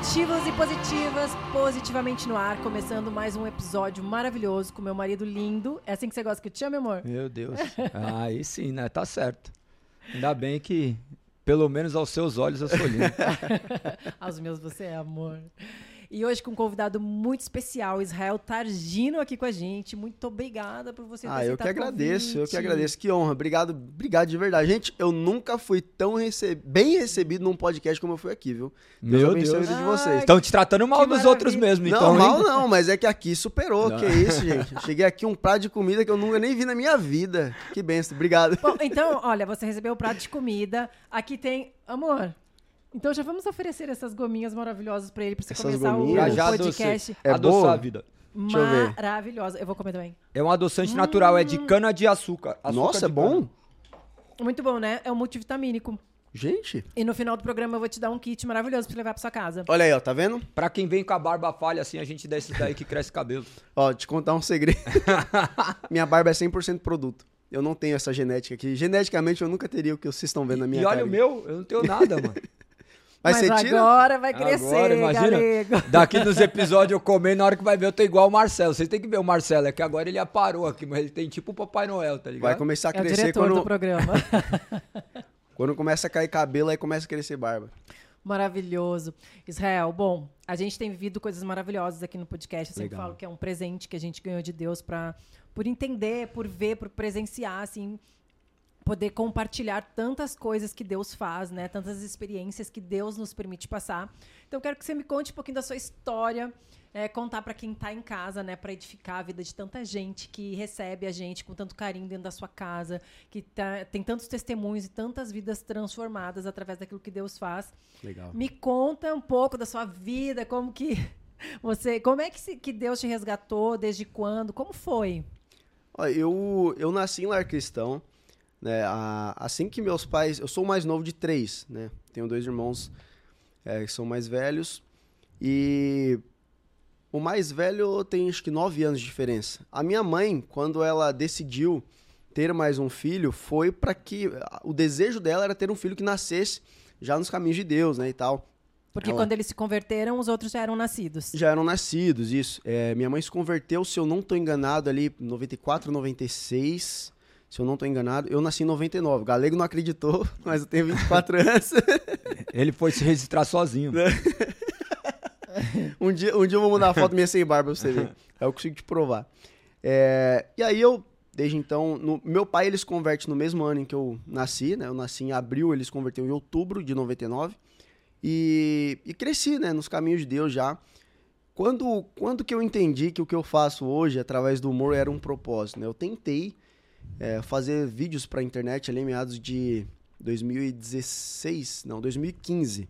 Positivos e positivas, positivamente no ar, começando mais um episódio maravilhoso com meu marido lindo. É assim que você gosta que eu te chame, amor? Meu Deus. Aí sim, né? Tá certo. Ainda bem que, pelo menos aos seus olhos, eu sou lindo. aos meus você é amor. E hoje com um convidado muito especial, Israel Targino aqui com a gente. Muito obrigada por você ter Ah, eu que agradeço, eu que agradeço. Que honra. Obrigado, obrigado de verdade. Gente, eu nunca fui tão bem recebido num podcast como eu fui aqui, viu? Deus Meu Deus. a vida de vocês. Estão te tratando mal dos outros mesmo, então. Não, mal não, mas é que aqui superou. Não. Que isso, gente. Cheguei aqui um prato de comida que eu nunca nem vi na minha vida. Que benção, obrigado. Bom, então, olha, você recebeu o prato de comida. Aqui tem, amor, então já vamos oferecer essas gominhas maravilosas para ele, para você essas começar gominhas. o já podcast. É Adoçar a vida. Maravilhosa. Eu vou comer também. É um adoçante hum. natural, é de hum. cana de açúcar. açúcar Nossa, é bom? Muito bom, né? É um multivitamínico. Gente. E no final do programa eu vou te dar um kit maravilhoso pra levar pra sua casa. Olha aí, ó, tá vendo? Pra quem vem com a barba falha assim, a gente dá esses daí que cresce cabelo. ó, te contar um segredo. Minha barba é 100% produto. Eu não tenho essa genética aqui. Geneticamente eu nunca teria o que vocês estão vendo na minha cara. E olha o meu, eu não tenho nada, mano. Mas, Mas você tira? agora vai crescer, agora, imagina, galego. Daqui nos episódios eu comer, na hora que vai ver eu tô igual o Marcelo. Vocês têm que ver o Marcelo, é que agora ele aparou aqui, mas ele tem tipo o Papai Noel, tá ligado? Vai começar a crescer é o diretor quando... do programa. quando começa a cair cabelo, aí começa a crescer barba. Maravilhoso. Israel, bom, a gente tem vivido coisas maravilhosas aqui no podcast. Eu sempre Legal. falo que é um presente que a gente ganhou de Deus para por entender, por ver, por presenciar, assim, poder compartilhar tantas coisas que Deus faz, né? Tantas experiências que Deus nos permite passar. Então, eu quero que você me conte um pouquinho da sua história, é, contar para quem está em casa, né? Para edificar a vida de tanta gente que recebe a gente com tanto carinho dentro da sua casa, que tá, tem tantos testemunhos e tantas vidas transformadas através daquilo que Deus faz. Legal. Me conta um pouco da sua vida, como que você, como é que, se, que Deus te resgatou, desde quando, como foi? Eu, eu nasci em lar cristão. Né? assim que meus pais. Eu sou o mais novo de três, né? Tenho dois irmãos é, que são mais velhos. E o mais velho tem acho que nove anos de diferença. A minha mãe, quando ela decidiu ter mais um filho, foi para que. O desejo dela era ter um filho que nascesse já nos caminhos de Deus, né? E tal. Porque ela... quando eles se converteram, os outros já eram nascidos. Já eram nascidos, isso. É, minha mãe se converteu, se eu não estou enganado, ali 94, 96 se eu não estou enganado. Eu nasci em 99. O Galego não acreditou, mas eu tenho 24 anos. Ele foi se registrar sozinho. um, dia, um dia eu vou mandar a foto minha sem barba pra você ver. Aí eu consigo te provar. É, e aí eu, desde então, no, meu pai ele se converte no mesmo ano em que eu nasci, né? Eu nasci em abril, ele se converteu em outubro de 99. E, e cresci, né? Nos caminhos de Deus já. Quando, quando que eu entendi que o que eu faço hoje, através do humor, era um propósito, né? Eu tentei é, fazer vídeos para a internet ali em meados de 2016, não, 2015.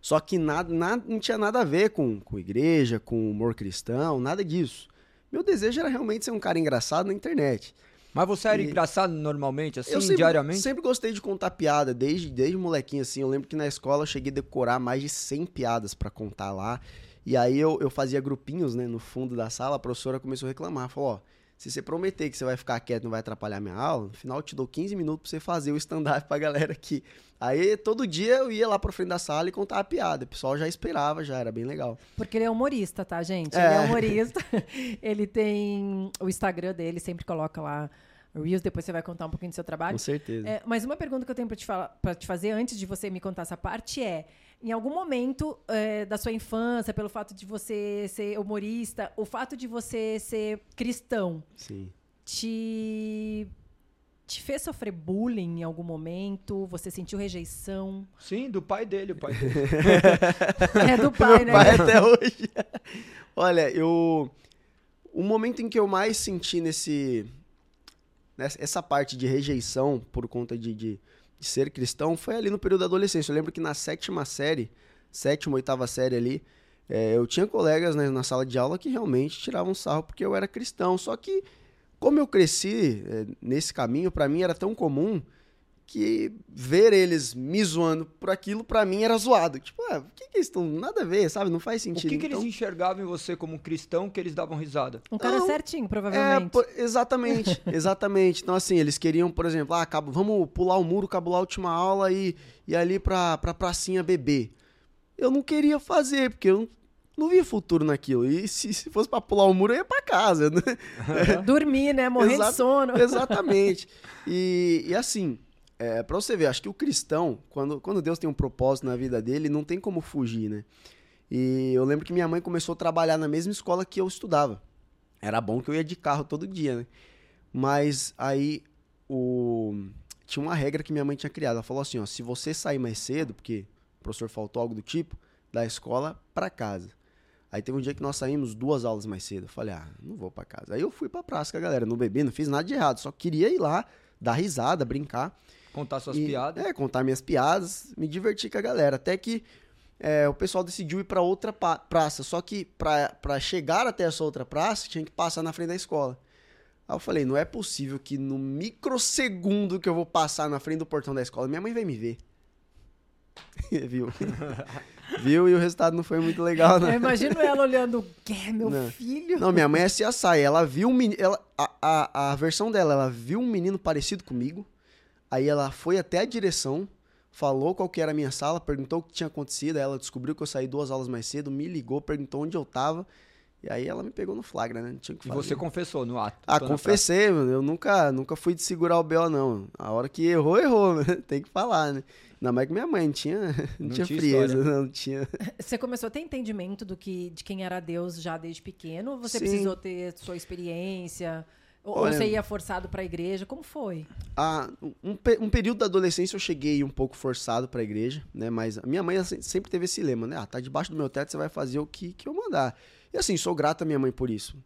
Só que nada, nada, não tinha nada a ver com, com igreja, com humor cristão, nada disso. Meu desejo era realmente ser um cara engraçado na internet. Mas você era e... engraçado normalmente, assim, eu sempre, diariamente? sempre gostei de contar piada, desde, desde molequinho, assim. Eu lembro que na escola eu cheguei a decorar mais de 100 piadas para contar lá. E aí eu, eu fazia grupinhos, né, no fundo da sala. A professora começou a reclamar. Falou, ó, se você prometer que você vai ficar quieto e não vai atrapalhar minha aula, no final eu te dou 15 minutos pra você fazer o stand-up pra galera aqui. Aí todo dia eu ia lá pra frente da sala e contava a piada. O pessoal já esperava, já era bem legal. Porque ele é humorista, tá, gente? É. Ele é humorista. ele tem o Instagram dele, sempre coloca lá Reels, depois você vai contar um pouquinho do seu trabalho. Com certeza. É, mas uma pergunta que eu tenho para te, pra te fazer antes de você me contar essa parte é: em algum momento é, da sua infância, pelo fato de você ser humorista, o fato de você ser cristão, Sim. te te fez sofrer bullying em algum momento? Você sentiu rejeição? Sim, do pai dele, o pai dele. é do pai, né? pai até hoje. Olha, eu o momento em que eu mais senti nesse essa parte de rejeição por conta de, de, de, ser cristão foi ali no período da adolescência. Eu lembro que na sétima série, sétima, oitava série ali, é, eu tinha colegas né, na sala de aula que realmente tiravam sarro porque eu era cristão. Só que, como eu cresci é, nesse caminho, para mim era tão comum que ver eles me zoando por aquilo, para mim era zoado. Tipo, ah, o que, que eles estão. Nada a ver, sabe? Não faz sentido. O que, que então... eles enxergavam em você como cristão que eles davam risada? Um cara Não, certinho, provavelmente. É, por, exatamente, exatamente. Então, assim, eles queriam, por exemplo, ah, vamos pular o muro, cabular a última aula e ir ali pra, pra pracinha beber. eu não queria fazer, porque eu não via futuro naquilo. E se, se fosse pra pular o muro, eu ia pra casa. Né? Dormir, né? Morrer de sono. Exatamente. E, e assim, é, pra você ver, acho que o cristão, quando, quando Deus tem um propósito na vida dele, não tem como fugir, né? E eu lembro que minha mãe começou a trabalhar na mesma escola que eu estudava. Era bom que eu ia de carro todo dia, né? Mas aí o... tinha uma regra que minha mãe tinha criado. Ela falou assim, ó, se você sair mais cedo, porque o professor faltou algo do tipo, da escola para casa. Aí teve um dia que nós saímos duas aulas mais cedo. Eu falei, ah, não vou para casa. Aí eu fui pra praça com a galera, não bebi, não fiz nada de errado, só queria ir lá, dar risada, brincar. Contar suas e, piadas. É, contar minhas piadas, me divertir com a galera. Até que é, o pessoal decidiu ir para outra praça. Só que para chegar até essa outra praça, tinha que passar na frente da escola. Aí eu falei, não é possível que no microsegundo que eu vou passar na frente do portão da escola, minha mãe vai me ver. Viu? Viu? E o resultado não foi muito legal, né? Eu imagino ela olhando, que meu não. filho? Não, minha mãe é CSI. Ela viu um menino. Ela, a, a, a versão dela, ela viu um menino parecido comigo. Aí ela foi até a direção, falou qual que era a minha sala, perguntou o que tinha acontecido, aí ela descobriu que eu saí duas aulas mais cedo, me ligou, perguntou onde eu tava. E aí ela me pegou no flagra, né? Não tinha que fazer. E você confessou no ato? Ah, confessei, mano. Eu nunca, nunca fui de segurar o B.O., não. A hora que errou, errou. Tem que falar, né? Ainda mais que minha mãe não tinha, não, não tinha, tinha frieza, não tinha. Você começou a ter entendimento do que, de quem era Deus já desde pequeno? Ou você Sim. precisou ter sua experiência? Ou Olha, você ia forçado para a igreja? Como foi? Ah, um, um, período da adolescência eu cheguei um pouco forçado para a igreja, né? Mas a minha mãe sempre teve esse lema, né? Ah, tá debaixo do meu teto, você vai fazer o que, que eu mandar. E assim, sou grato à minha mãe por isso.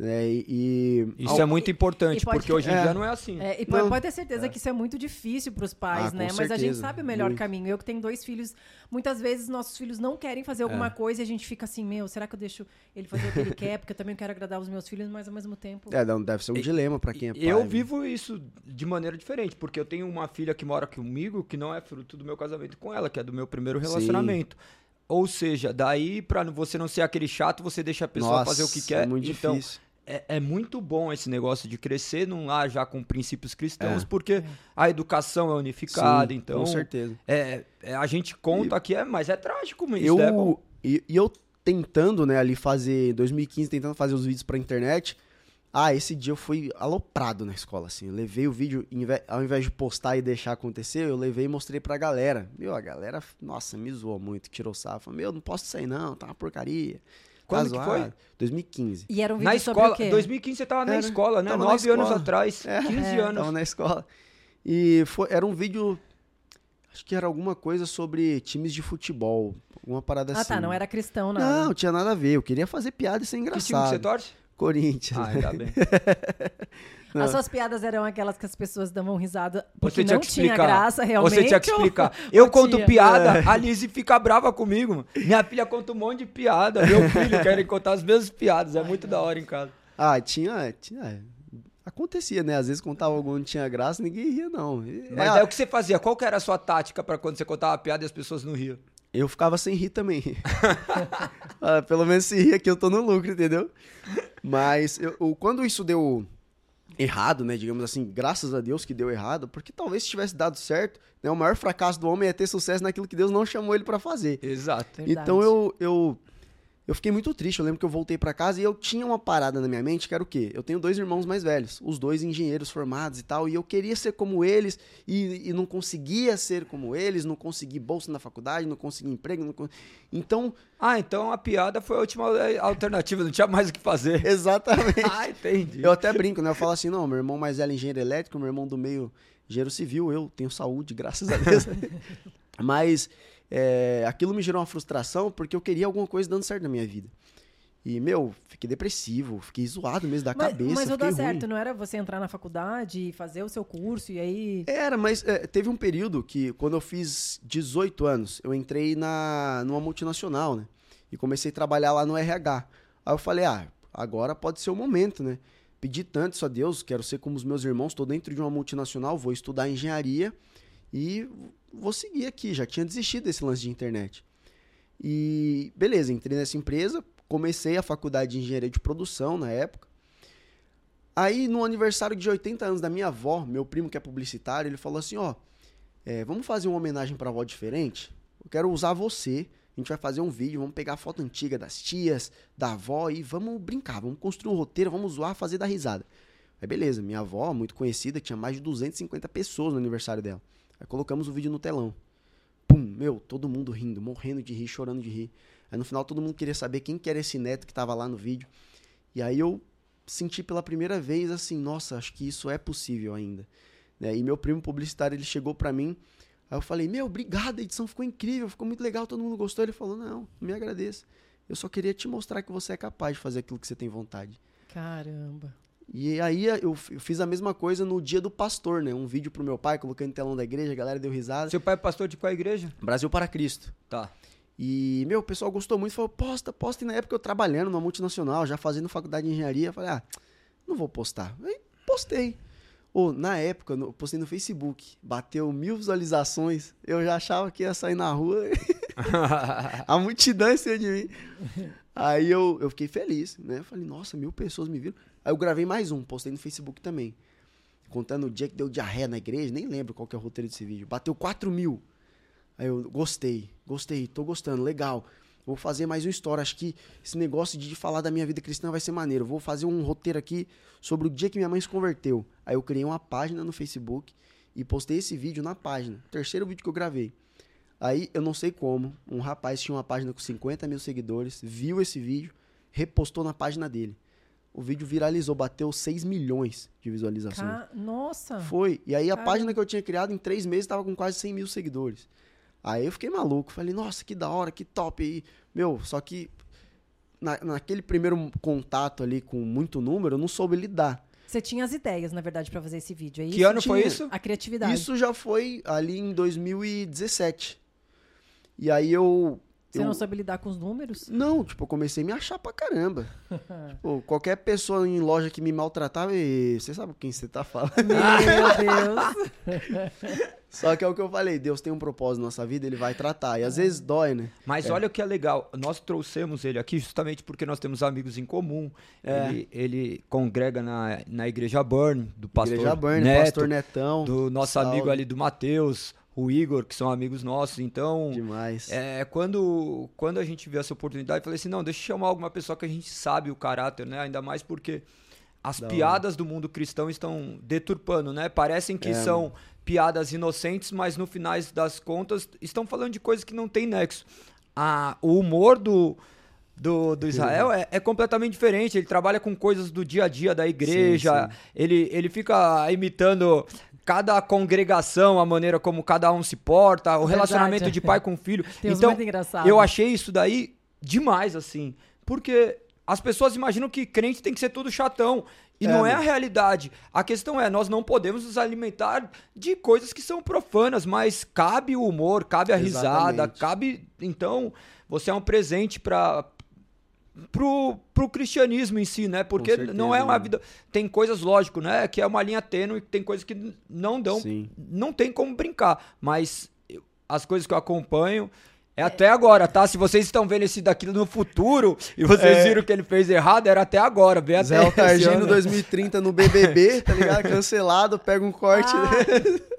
Né? E, isso ao... é muito importante, pode... porque hoje em é. dia não é assim. É, e pode, pode, ter certeza é. que isso é muito difícil para os pais, ah, né? Mas certeza. a gente sabe o melhor muito. caminho. Eu que tenho dois filhos, muitas vezes nossos filhos não querem fazer alguma é. coisa e a gente fica assim, meu, será que eu deixo ele fazer o que ele quer? Porque eu também quero agradar os meus filhos, mas ao mesmo tempo. É, não, deve ser um e, dilema para quem é pai. Eu né? vivo isso de maneira diferente, porque eu tenho uma filha que mora comigo que não é fruto do meu casamento com ela, que é do meu primeiro relacionamento. Sim. Ou seja, daí para você não ser aquele chato, você deixa a pessoa Nossa, fazer o que quer. É muito então, difícil é, é, muito bom esse negócio de crescer num lar já com princípios cristãos, é. porque a educação é unificada, Sim, então. Com certeza. É, é a gente conta e, que é, mas é trágico mesmo. Eu, né, e, e, eu tentando, né, ali fazer, 2015, tentando fazer os vídeos pra internet. Ah, esse dia eu fui aloprado na escola, assim. Eu levei o vídeo, ao invés de postar e deixar acontecer, eu levei e mostrei pra galera. Meu, a galera, nossa, me zoou muito, tirou sarro. Falou, meu, não posso sair não, tá uma porcaria. Quando que foi? 2015. E era um vídeo na escola, 2015 você tava na era, escola, né? Nove anos atrás, é, 15 é, anos. Tava na escola. E foi, era um vídeo, acho que era alguma coisa sobre times de futebol, alguma parada ah, assim. Ah tá, não era cristão nada. Não, tinha nada a ver, eu queria fazer piada e ser engraçado. Que time que você torce? Corinthians. Ah, ainda bem. Não. As suas piadas eram aquelas que as pessoas davam risada porque não tinha graça realmente. Você tinha que explicar. Eu conto tinha. piada, é. a Lizzie fica brava comigo. Minha filha conta um monte de piada. Meu filho quer contar as mesmas piadas. É muito da hora em casa. Ah, tinha, tinha acontecia, né? Às vezes contava algum não tinha graça, ninguém ria, não. Mas é, é o que você fazia? Qual que era a sua tática para quando você contava piada e as pessoas não riam? Eu ficava sem rir também. ah, pelo menos se ria que eu tô no lucro, entendeu? Mas eu, quando isso deu errado, né? Digamos assim, graças a Deus que deu errado, porque talvez se tivesse dado certo, né? O maior fracasso do homem é ter sucesso naquilo que Deus não chamou ele para fazer. Exato. Então eu, eu eu fiquei muito triste. Eu lembro que eu voltei para casa e eu tinha uma parada na minha mente que era o quê? Eu tenho dois irmãos mais velhos, os dois engenheiros formados e tal, e eu queria ser como eles e, e não conseguia ser como eles, não consegui bolsa na faculdade, não consegui emprego. Não Então. Ah, então a piada foi a última alternativa, não tinha mais o que fazer. Exatamente. ah, entendi. Eu até brinco, né? Eu falo assim: não, meu irmão mais velho é engenheiro elétrico, meu irmão do meio engenheiro civil, eu tenho saúde, graças a Deus. Mas é, aquilo me gerou uma frustração porque eu queria alguma coisa dando certo na minha vida. E, meu, fiquei depressivo, fiquei zoado mesmo da mas, cabeça. Mas não dá certo, não era você entrar na faculdade, fazer o seu curso e aí. Era, mas é, teve um período que, quando eu fiz 18 anos, eu entrei na, numa multinacional, né? E comecei a trabalhar lá no RH. Aí eu falei, ah, agora pode ser o momento, né? Pedi tanto isso a Deus, quero ser como os meus irmãos, estou dentro de uma multinacional, vou estudar engenharia e vou seguir aqui. Já tinha desistido desse lance de internet. E beleza, entrei nessa empresa, comecei a faculdade de engenharia de produção na época. Aí, no aniversário de 80 anos da minha avó, meu primo que é publicitário, ele falou assim: Ó, é, vamos fazer uma homenagem pra avó diferente? Eu quero usar você A gente vai fazer um vídeo, vamos pegar a foto antiga das tias, da avó e vamos brincar, vamos construir um roteiro, vamos zoar, fazer da risada. Aí beleza, minha avó, muito conhecida, tinha mais de 250 pessoas no aniversário dela. Aí colocamos o vídeo no telão. Pum, meu, todo mundo rindo, morrendo de rir, chorando de rir. Aí no final todo mundo queria saber quem que era esse neto que tava lá no vídeo. E aí eu senti pela primeira vez assim, nossa, acho que isso é possível ainda. Né? E meu primo publicitário, ele chegou para mim, aí eu falei, meu, obrigado, a edição ficou incrível, ficou muito legal, todo mundo gostou. Ele falou, não, me agradeça. Eu só queria te mostrar que você é capaz de fazer aquilo que você tem vontade. Caramba. E aí eu, eu, fiz a mesma coisa no dia do pastor, né? Um vídeo pro meu pai, coloquei no telão da igreja, a galera deu risada. Seu pai é pastor de qual igreja? Brasil para Cristo. Tá. E, meu, o pessoal gostou muito, falou, posta, posta. E na época eu trabalhando numa multinacional, já fazendo faculdade de engenharia, falei, ah, não vou postar. Aí postei. Ou, na época, eu postei no Facebook, bateu mil visualizações, eu já achava que ia sair na rua. a multidão em cima de mim. Aí eu, eu fiquei feliz, né? Falei, nossa, mil pessoas me viram. Aí eu gravei mais um, postei no Facebook também. Contando o dia que deu diarreia na igreja, nem lembro qual que é o roteiro desse vídeo. Bateu 4 mil. Aí eu gostei, gostei, tô gostando, legal. Vou fazer mais uma história. Acho que esse negócio de falar da minha vida cristã vai ser maneiro. Vou fazer um roteiro aqui sobre o dia que minha mãe se converteu. Aí eu criei uma página no Facebook e postei esse vídeo na página. Terceiro vídeo que eu gravei. Aí eu não sei como, um rapaz tinha uma página com 50 mil seguidores, viu esse vídeo, repostou na página dele. O vídeo viralizou, bateu 6 milhões de visualizações. Ca... Nossa! Foi. E aí a Caramba. página que eu tinha criado em três meses estava com quase 100 mil seguidores. Aí eu fiquei maluco. Falei, nossa, que da hora, que top aí. Meu, só que na, naquele primeiro contato ali com muito número, eu não soube lidar. Você tinha as ideias, na verdade, para fazer esse vídeo, é isso? Que ano foi isso? A criatividade. Isso já foi ali em 2017. E aí eu você eu... não soube lidar com os números? Não, tipo, eu comecei a me achar pra caramba. tipo, qualquer pessoa em loja que me maltratava, você sabe quem você tá falando. Meu Deus. Só que é o que eu falei, Deus tem um propósito na nossa vida, ele vai tratar. E às vezes dói, né? Mas é. olha o que é legal, nós trouxemos ele aqui justamente porque nós temos amigos em comum. É. Ele, ele, congrega na, na Igreja Burn, do pastor Igreja Burn, Neto, pastor Netão. Do nosso salve. amigo ali do Mateus o Igor, que são amigos nossos. Então, Demais. É, quando, quando a gente viu essa oportunidade, eu falei assim: não, deixa eu chamar alguma pessoa que a gente sabe o caráter, né? Ainda mais porque as piadas do mundo cristão estão deturpando, né? Parecem que é, são mano. piadas inocentes, mas no final das contas estão falando de coisas que não tem nexo. Ah, o humor do, do, do Israel é, é, completamente diferente. Ele trabalha com coisas do dia a dia da igreja. Sim, sim. Ele, ele fica imitando cada congregação, a maneira como cada um se porta, o relacionamento de pai com filho. Tem então, eu achei isso daí demais, assim. Porque as pessoas imaginam que crente tem que ser tudo chatão. E é, não é a realidade. A questão é, nós não podemos nos alimentar de coisas que são profanas, mas cabe o humor, cabe a Exatamente. risada, cabe. Então, você é um presente para pro, pro cristianismo em si, né? Porque certeza, não é uma vida. Tem coisas, lógico, né? Que é uma linha tênue, tem coisas que não dão. Sim. Não tem como brincar. Mas as coisas que eu acompanho. É até agora, tá? Se vocês estão vendo esse daqui no futuro e vocês é. viram que ele fez errado, era até agora. Zé até Targino 2030 no BBB, tá ligado? Cancelado, pega um corte. Ah.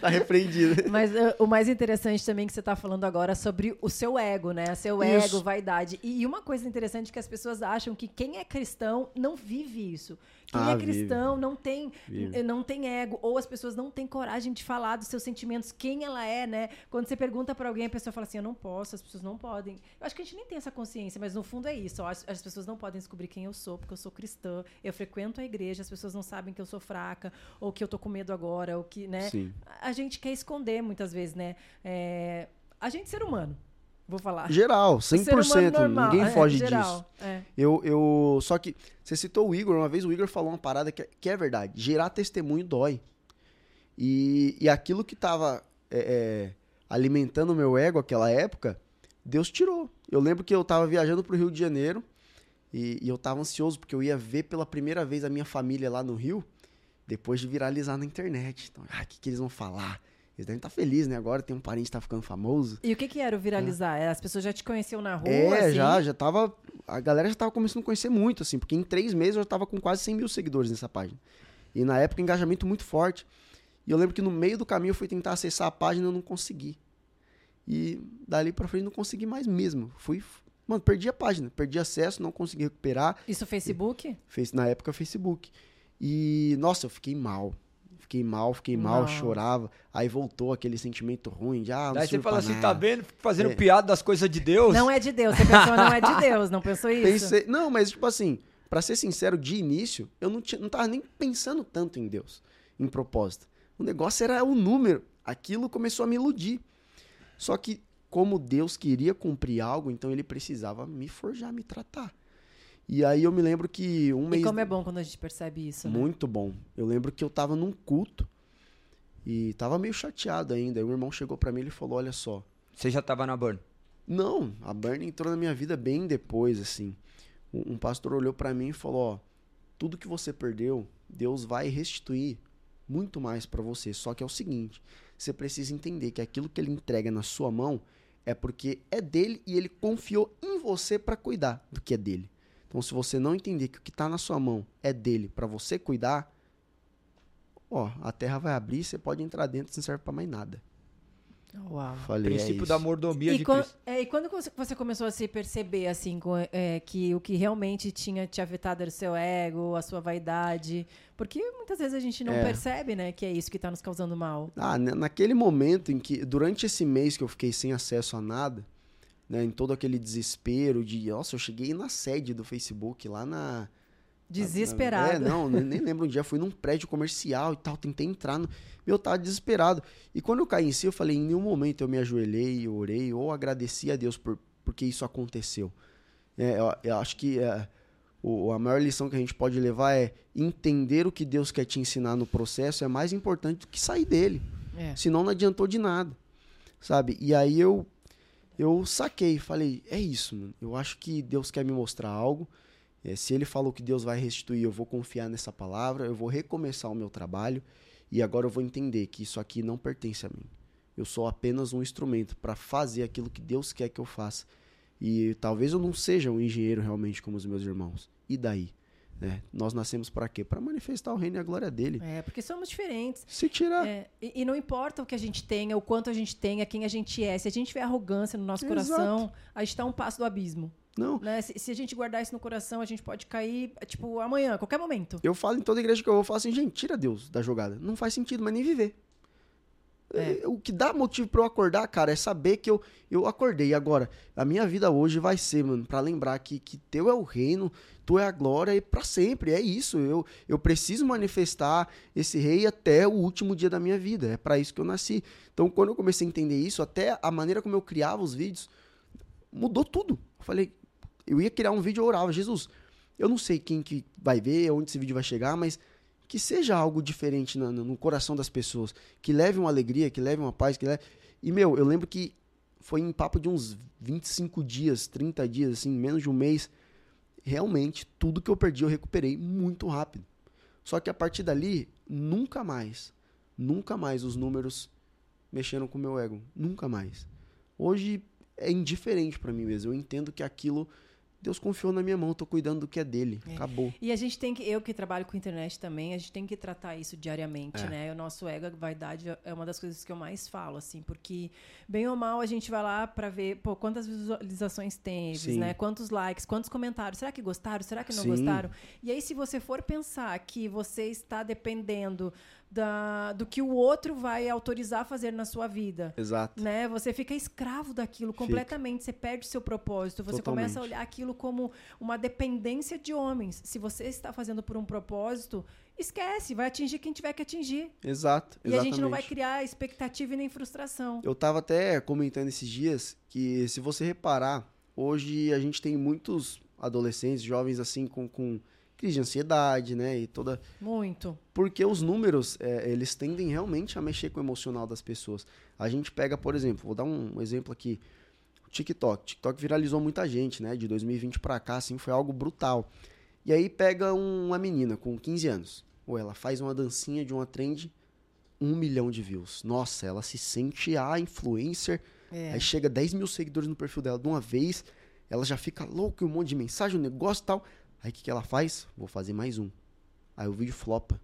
tá repreendido. Mas uh, o mais interessante também que você tá falando agora é sobre o seu ego, né? Seu isso. ego, vaidade. E, e uma coisa interessante que as pessoas acham que quem é cristão não vive isso. Quem ah, é cristão vive. não tem vive. não tem ego ou as pessoas não têm coragem de falar dos seus sentimentos, quem ela é, né? Quando você pergunta para alguém, a pessoa fala assim: "Eu não posso, as pessoas não podem". Eu acho que a gente nem tem essa consciência, mas no fundo é isso. As, as pessoas não podem descobrir quem eu sou, porque eu sou cristã, eu frequento a igreja, as pessoas não sabem que eu sou fraca ou que eu tô com medo agora, ou que, né? Sim. A gente quer esconder muitas vezes, né? É, a gente ser humano. Vou falar. Geral, 100%. Normal, ninguém é, foge geral, disso. É. Eu, eu, só que você citou o Igor, uma vez o Igor falou uma parada que, é, que é verdade. Gerar testemunho dói. E, e aquilo que tava é, é, alimentando o meu ego naquela época, Deus tirou. Eu lembro que eu tava viajando pro Rio de Janeiro e, e eu tava ansioso porque eu ia ver pela primeira vez a minha família lá no Rio, depois de viralizar na internet. Então, ah, o que, que eles vão falar? Eles devem estar felizes, né? Agora tem um parente que tá ficando famoso. E o que que era o viralizar? É. As pessoas já te conheciam na rua, É, assim? já, já tava... A galera já tava começando a conhecer muito, assim. Porque em três meses eu já tava com quase 100 mil seguidores nessa página. E na época, engajamento muito forte. E eu lembro que no meio do caminho eu fui tentar acessar a página e eu não consegui. E dali pra frente não consegui mais mesmo. Fui. Mano, perdi a página, perdi acesso, não consegui recuperar. Isso Facebook? Fez na época Facebook. E, nossa, eu fiquei mal. Fiquei mal, fiquei mal, Nossa. chorava. Aí voltou aquele sentimento ruim de, ah, não Daí você fala assim, tá vendo? Fazendo é. piada das coisas de Deus. Não é de Deus. Você pensou, não é de Deus. Não pensou isso? Pensei, não, mas tipo assim, para ser sincero, de início, eu não, tinha, não tava nem pensando tanto em Deus, em propósito. O negócio era o número. Aquilo começou a me iludir. Só que, como Deus queria cumprir algo, então ele precisava me forjar, me tratar. E aí eu me lembro que um mês. E como é bom quando a gente percebe isso, né? Muito bom. Eu lembro que eu tava num culto e tava meio chateado ainda. Aí o irmão chegou para mim e falou: Olha só. Você já tava na Burn? Não, a Burn entrou na minha vida bem depois, assim. Um, um pastor olhou para mim e falou: Ó, tudo que você perdeu, Deus vai restituir muito mais para você. Só que é o seguinte: você precisa entender que aquilo que ele entrega na sua mão é porque é dele e ele confiou em você para cuidar do que é dele. Então, se você não entender que o que está na sua mão é dele para você cuidar, ó, a terra vai abrir, você pode entrar dentro, não serve para mais nada. Uau. Falei, é Princípio é da mordomia e de quando. É, e quando você começou a se perceber assim com, é, que o que realmente tinha te afetado era o seu ego, a sua vaidade? Porque muitas vezes a gente não é. percebe, né, que é isso que está nos causando mal. Ah, naquele momento em que durante esse mês que eu fiquei sem acesso a nada, né, em todo aquele desespero de, nossa, eu cheguei na sede do Facebook, lá na... Desesperado. Na, é, não, nem lembro um dia, fui num prédio comercial e tal, tentei entrar, no, meu, tava desesperado. E quando eu caí em si, eu falei, em nenhum momento eu me ajoelhei, orei, ou agradeci a Deus por porque isso aconteceu. É, eu, eu, acho que é, o, a maior lição que a gente pode levar é entender o que Deus quer te ensinar no processo é mais importante do que sair dele. É. Senão não adiantou de nada, sabe? E aí eu eu saquei, falei, é isso, mano. Eu acho que Deus quer me mostrar algo. É, se ele falou que Deus vai restituir, eu vou confiar nessa palavra, eu vou recomeçar o meu trabalho e agora eu vou entender que isso aqui não pertence a mim. Eu sou apenas um instrumento para fazer aquilo que Deus quer que eu faça. E talvez eu não seja um engenheiro realmente como os meus irmãos. E daí? Né? Nós nascemos para quê? Para manifestar o reino e a glória dele. É, porque somos diferentes. Se tirar. É, e, e, não importa o que a gente tenha, o quanto a gente tenha, quem a gente é. Se a gente tiver arrogância no nosso Exato. coração, a gente está um passo do abismo. Não. Né? Se, se, a gente guardar isso no coração, a gente pode cair, tipo, amanhã, a qualquer momento. Eu falo em toda igreja que eu vou, eu falo assim, gente, tira Deus da jogada. Não faz sentido, mas nem viver. É. é o que dá motivo para eu acordar, cara, é saber que eu, eu acordei. Agora, a minha vida hoje vai ser, mano, para lembrar que, que teu é o reino, tu é a glória e para sempre. É isso. Eu, eu preciso manifestar esse rei até o último dia da minha vida. É para isso que eu nasci. Então, quando eu comecei a entender isso, até a maneira como eu criava os vídeos mudou tudo. Eu falei, eu ia criar um vídeo, eu orava, Jesus, eu não sei quem que vai ver, onde esse vídeo vai chegar, mas que seja algo diferente no, no coração das pessoas, que leve uma alegria, que leve uma paz, que leve... E, meu, eu lembro que foi em papo de uns 25 dias, 30 dias, assim, menos de um mês, realmente, tudo que eu perdi eu recuperei muito rápido. Só que a partir dali, nunca mais, nunca mais os números mexeram com o meu ego. Nunca mais. Hoje é indiferente para mim mesmo. Eu entendo que aquilo Deus confiou na minha mão, tô cuidando do que é dele. É. Acabou. E a gente tem que, eu que trabalho com internet também, a gente tem que tratar isso diariamente, é. né? O nosso ego, a vaidade é uma das coisas que eu mais falo, assim, porque bem ou mal a gente vai lá para ver, pô, quantas visualizações teve, Sim. né? Quantos likes, quantos comentários, será que gostaram, será que não Sim. gostaram? E aí se você for pensar que você está dependendo da, do que o outro vai autorizar a fazer na sua vida. Exato. Né? Você fica escravo daquilo completamente, fica. você perde seu propósito, você Totalmente. começa a olhar aquilo como uma dependência de homens. Se você está fazendo por um propósito, esquece, vai atingir quem tiver que atingir. Exato, exatamente. E a gente não vai criar expectativa e nem frustração. Eu estava até comentando esses dias que se você reparar, hoje a gente tem muitos adolescentes, jovens assim com, com crise de ansiedade, né? E toda. Muito. Porque os números, é, eles tendem realmente a mexer com o emocional das pessoas. A gente pega, por exemplo, vou dar um exemplo aqui. O TikTok. O TikTok viralizou muita gente, né? De 2020 para cá, assim, foi algo brutal. E aí pega uma menina com 15 anos. Ou ela faz uma dancinha de uma trend, um milhão de views. Nossa, ela se sente a influencer. É. Aí chega 10 mil seguidores no perfil dela de uma vez. Ela já fica louca, um monte de mensagem, um negócio e tal. Aí o que, que ela faz? Vou fazer mais um. Aí o vídeo flopa.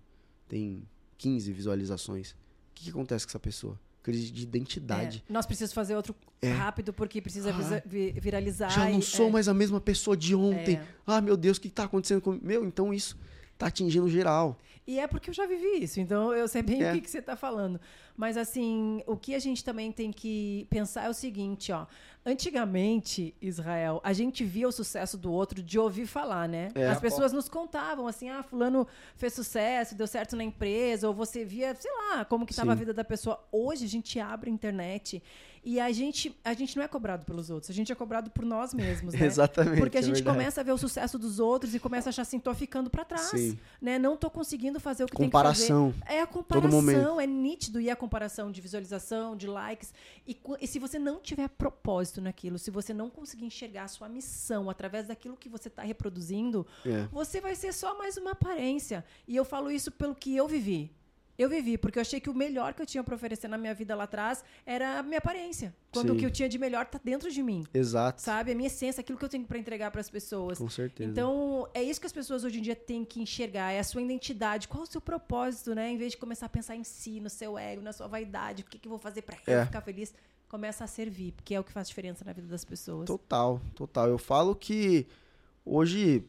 Tem 15 visualizações. O que, que acontece com essa pessoa? crise de identidade. É, nós precisamos fazer outro é. rápido porque precisa ah, viralizar. Já não e, sou é. mais a mesma pessoa de ontem. É. Ah, meu Deus, o que está acontecendo comigo? Meu, então isso está atingindo geral. E é porque eu já vivi isso, então eu sei bem é. o que, que você está falando. Mas assim, o que a gente também tem que pensar é o seguinte, ó. Antigamente, Israel, a gente via o sucesso do outro de ouvir falar, né? É, As pessoas pô. nos contavam assim, ah, fulano fez sucesso, deu certo na empresa, ou você via, sei lá, como que estava a vida da pessoa. Hoje a gente abre a internet e a gente, a gente não é cobrado pelos outros, a gente é cobrado por nós mesmos, né? Exatamente. Porque a é gente é começa a ver o sucesso dos outros e começa a achar assim, tô ficando para trás, Sim. né? Não tô conseguindo fazer o que comparação, tem que fazer. É a comparação, é nítido e a comparação de visualização, de likes. E, e se você não tiver propósito naquilo, se você não conseguir enxergar a sua missão através daquilo que você está reproduzindo, é. você vai ser só mais uma aparência. E eu falo isso pelo que eu vivi. Eu vivi, porque eu achei que o melhor que eu tinha para oferecer na minha vida lá atrás era a minha aparência. Quando Sim. o que eu tinha de melhor tá dentro de mim. Exato. Sabe? A minha essência, aquilo que eu tenho para entregar para as pessoas. Com certeza. Então, é isso que as pessoas hoje em dia têm que enxergar, é a sua identidade. Qual o seu propósito, né? Em vez de começar a pensar em si, no seu ego, na sua vaidade, o que, que eu vou fazer para é. ficar feliz, começa a servir, porque é o que faz diferença na vida das pessoas. Total, total. Eu falo que hoje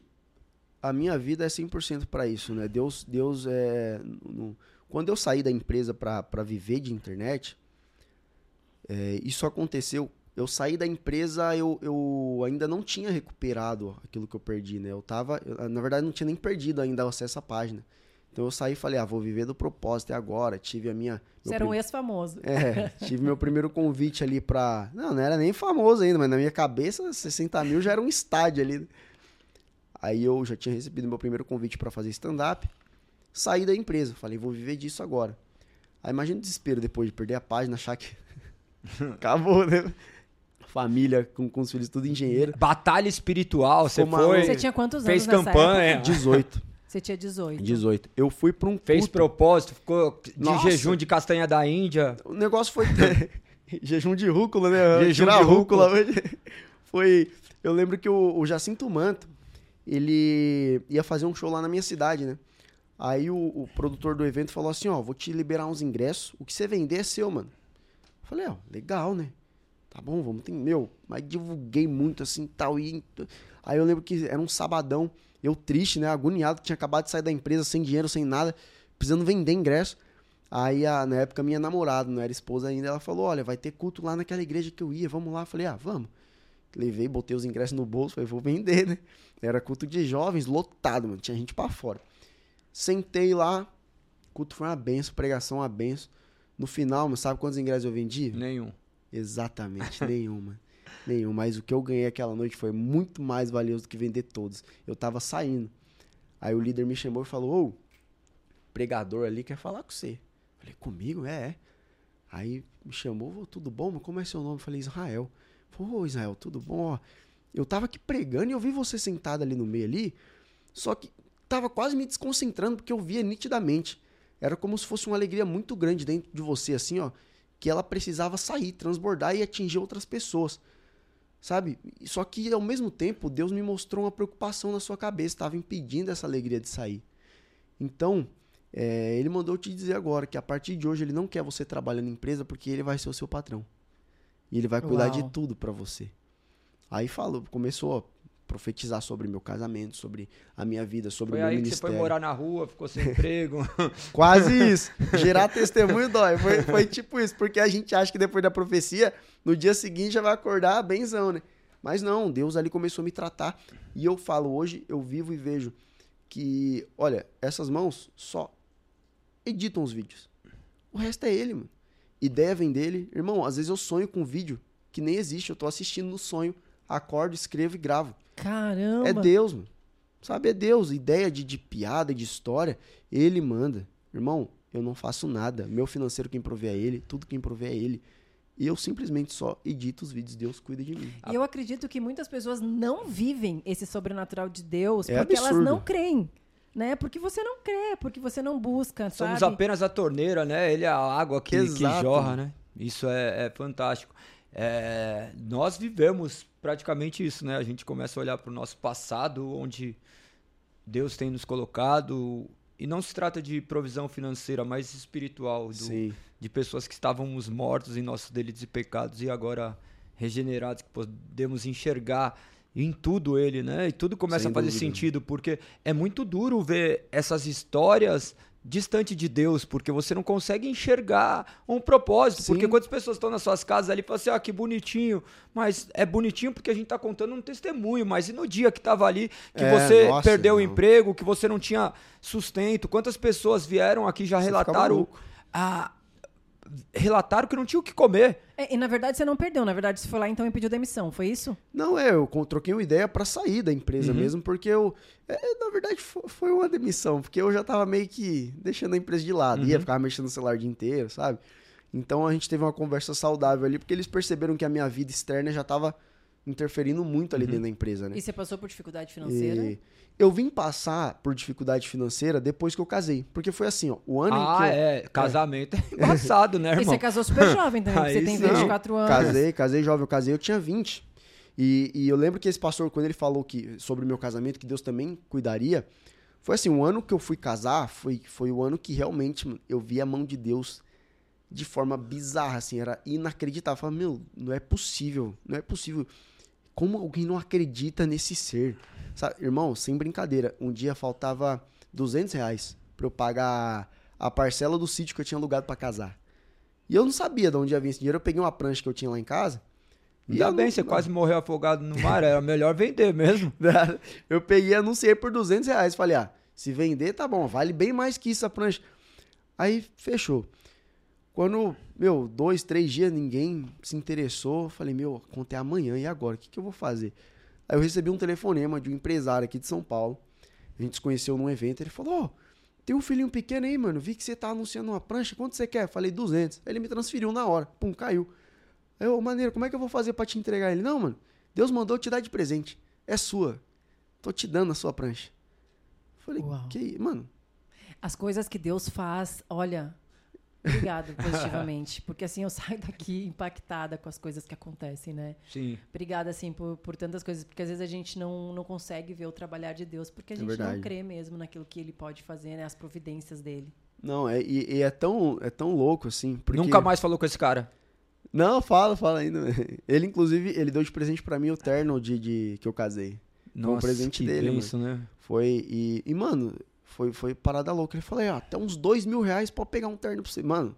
a minha vida é 100% para isso, né? Deus, Deus é no, quando eu saí da empresa para viver de internet, é, isso aconteceu. Eu saí da empresa, eu, eu ainda não tinha recuperado aquilo que eu perdi, né? Eu tava, eu, na verdade, não tinha nem perdido ainda o acesso à página. Então eu saí e falei, ah, vou viver do propósito é agora. Tive a minha. Você era um ex-famoso. É, tive meu primeiro convite ali pra. Não, não era nem famoso ainda, mas na minha cabeça, 60 mil já era um estádio ali. Aí eu já tinha recebido meu primeiro convite para fazer stand-up saí da empresa. Falei, vou viver disso agora. Aí imagina o desespero depois de perder a página, achar que acabou, né? Família com, com os filhos tudo engenheiro. Batalha espiritual, você foi. Você tinha quantos anos? Fez campanha. 18. Você tinha 18. 18. Eu fui para um Fez propósito, ficou de Nossa. jejum de castanha da Índia. O negócio foi jejum de rúcula, né? Jejum Tirar de rúcula. foi, eu lembro que o, o Jacinto Manto, ele ia fazer um show lá na minha cidade, né? Aí o, o, produtor do evento falou assim, ó, vou te liberar uns ingressos, o que você vender é seu, mano. Falei, ó, legal, né? Tá bom, vamos ter, meu, mas divulguei muito assim, tal, e... Aí eu lembro que era um sabadão, eu triste, né, agoniado, tinha acabado de sair da empresa, sem dinheiro, sem nada, precisando vender ingresso. Aí, a, na época, minha namorada, não era esposa ainda, ela falou, olha, vai ter culto lá naquela igreja que eu ia, vamos lá. Falei, ah, vamos. Levei, botei os ingressos no bolso, falei, vou vender, né? Era culto de jovens, lotado, mano, tinha gente para fora. Sentei lá, culto foi uma benção, pregação uma benção. No final, mas sabe quantos ingressos eu vendi? Nenhum. Exatamente, nenhum, mano. Nenhum. Mas o que eu ganhei aquela noite foi muito mais valioso do que vender todos. Eu tava saindo. Aí o líder me chamou e falou: Ô, pregador ali quer falar com você. Falei, comigo? É, é. Aí me chamou, tudo bom? Como é seu nome? Falei, Israel. Falei, ô Israel, tudo bom? Ó, eu tava aqui pregando e eu vi você sentado ali no meio ali. Só que tava quase me desconcentrando porque eu via nitidamente. Era como se fosse uma alegria muito grande dentro de você, assim, ó, que ela precisava sair, transbordar e atingir outras pessoas. Sabe? Só que ao mesmo tempo, Deus me mostrou uma preocupação na sua cabeça, estava impedindo essa alegria de sair. Então, é, ele mandou te dizer agora que a partir de hoje ele não quer você trabalhando em empresa porque ele vai ser o seu patrão. E ele vai cuidar Uau. de tudo para você. Aí falou, começou profetizar sobre meu casamento, sobre a minha vida, sobre foi o meu aí ministério. Que você foi morar na rua, ficou sem emprego. Quase isso. Gerar testemunho dói. Foi, foi tipo isso, porque a gente acha que depois da profecia, no dia seguinte já vai acordar benzão, né? Mas não, Deus ali começou a me tratar. E eu falo, hoje eu vivo e vejo que, olha, essas mãos só editam os vídeos. O resto é ele, mano. Ideia vem dele. Irmão, às vezes eu sonho com um vídeo que nem existe, eu tô assistindo no sonho, acordo, escrevo e gravo. Caramba! É Deus, mano. Sabe, é Deus. Ideia de, de piada, de história, ele manda. Irmão, eu não faço nada. Meu financeiro quem provê é ele, tudo quem provê é ele. E eu simplesmente só edito os vídeos, Deus cuida de mim. E eu acredito que muitas pessoas não vivem esse sobrenatural de Deus é porque absurdo. elas não creem. Né? Porque você não crê, porque você não busca, Somos sabe? apenas a torneira, né? Ele é a água que, que jorra, né? Isso é, é fantástico. É, nós vivemos praticamente isso, né? A gente começa a olhar para o nosso passado, onde Deus tem nos colocado, e não se trata de provisão financeira, mas espiritual, do, de pessoas que estávamos mortos em nossos delitos e pecados e agora regenerados, que podemos enxergar em tudo ele, né? E tudo começa Sem a fazer dúvida. sentido, porque é muito duro ver essas histórias distante de Deus, porque você não consegue enxergar um propósito. Sim. Porque quantas pessoas estão nas suas casas ali e falam assim, ah, que bonitinho. Mas é bonitinho porque a gente está contando um testemunho. Mas e no dia que estava ali, que é, você nossa, perdeu não. o emprego, que você não tinha sustento? Quantas pessoas vieram aqui já você relataram a, relataram que não tinha o que comer. É, e na verdade você não perdeu, na verdade você foi lá então e pediu demissão, foi isso? Não, é, eu troquei uma ideia para sair da empresa uhum. mesmo, porque eu. É, na verdade foi uma demissão, porque eu já tava meio que deixando a empresa de lado, uhum. ia ficar mexendo no celular o dia inteiro, sabe? Então a gente teve uma conversa saudável ali, porque eles perceberam que a minha vida externa já tava interferindo muito ali uhum. dentro da empresa, né? E você passou por dificuldade financeira? E eu vim passar por dificuldade financeira depois que eu casei. Porque foi assim, ó, o ano ah, em que. Ah, é. Casamento é, é embaçado, né, irmão? E você casou super jovem também, você tem 24 não. anos. Casei, casei jovem. Eu casei, eu tinha 20. E, e eu lembro que esse pastor, quando ele falou que, sobre o meu casamento, que Deus também cuidaria, foi assim, o ano que eu fui casar foi, foi o ano que realmente eu vi a mão de Deus de forma bizarra, assim, era inacreditável. Eu falava, meu, não é possível, não é possível. Como alguém não acredita nesse ser? Sabe, irmão, sem brincadeira, um dia faltava 200 reais pra eu pagar a parcela do sítio que eu tinha alugado para casar. E eu não sabia de onde ia vir esse dinheiro. Eu peguei uma prancha que eu tinha lá em casa. Ainda bem, não, você quase morreu afogado no mar, era melhor vender mesmo. eu peguei e anunciei por 200 reais. Falei, ah, se vender, tá bom, vale bem mais que isso a prancha. Aí, fechou. Quando, meu, dois, três dias ninguém se interessou, falei, meu, conta é amanhã, e agora? O que, que eu vou fazer? Aí eu recebi um telefonema de um empresário aqui de São Paulo. A gente se conheceu num evento. Ele falou: Ó, oh, tem um filhinho pequeno aí, mano. Vi que você tá anunciando uma prancha. Quanto você quer? Falei: 200. Aí ele me transferiu na hora. Pum, caiu. Aí eu, maneiro, como é que eu vou fazer para te entregar ele? Não, mano. Deus mandou te dar de presente. É sua. Tô te dando a sua prancha. Falei: Uau. Que, mano. As coisas que Deus faz, olha, Obrigado, positivamente. porque assim eu saio daqui impactada com as coisas que acontecem, né? Sim. Obrigada, assim, por, por tantas coisas. Porque às vezes a gente não, não consegue ver o trabalhar de Deus, porque a é gente é não crê mesmo naquilo que ele pode fazer, né? As providências dele. Não, é, e, e é, tão, é tão louco, assim. Porque... Nunca mais falou com esse cara. Não, fala, fala ainda. Ele, inclusive, ele deu de presente para mim o terno de, de que eu casei. Nossa, um presente dele, isso, né? Foi, e, e, mano, foi, foi parada louca. Ele falou, ah, até uns dois mil reais pra pegar um terno pra você. Mano,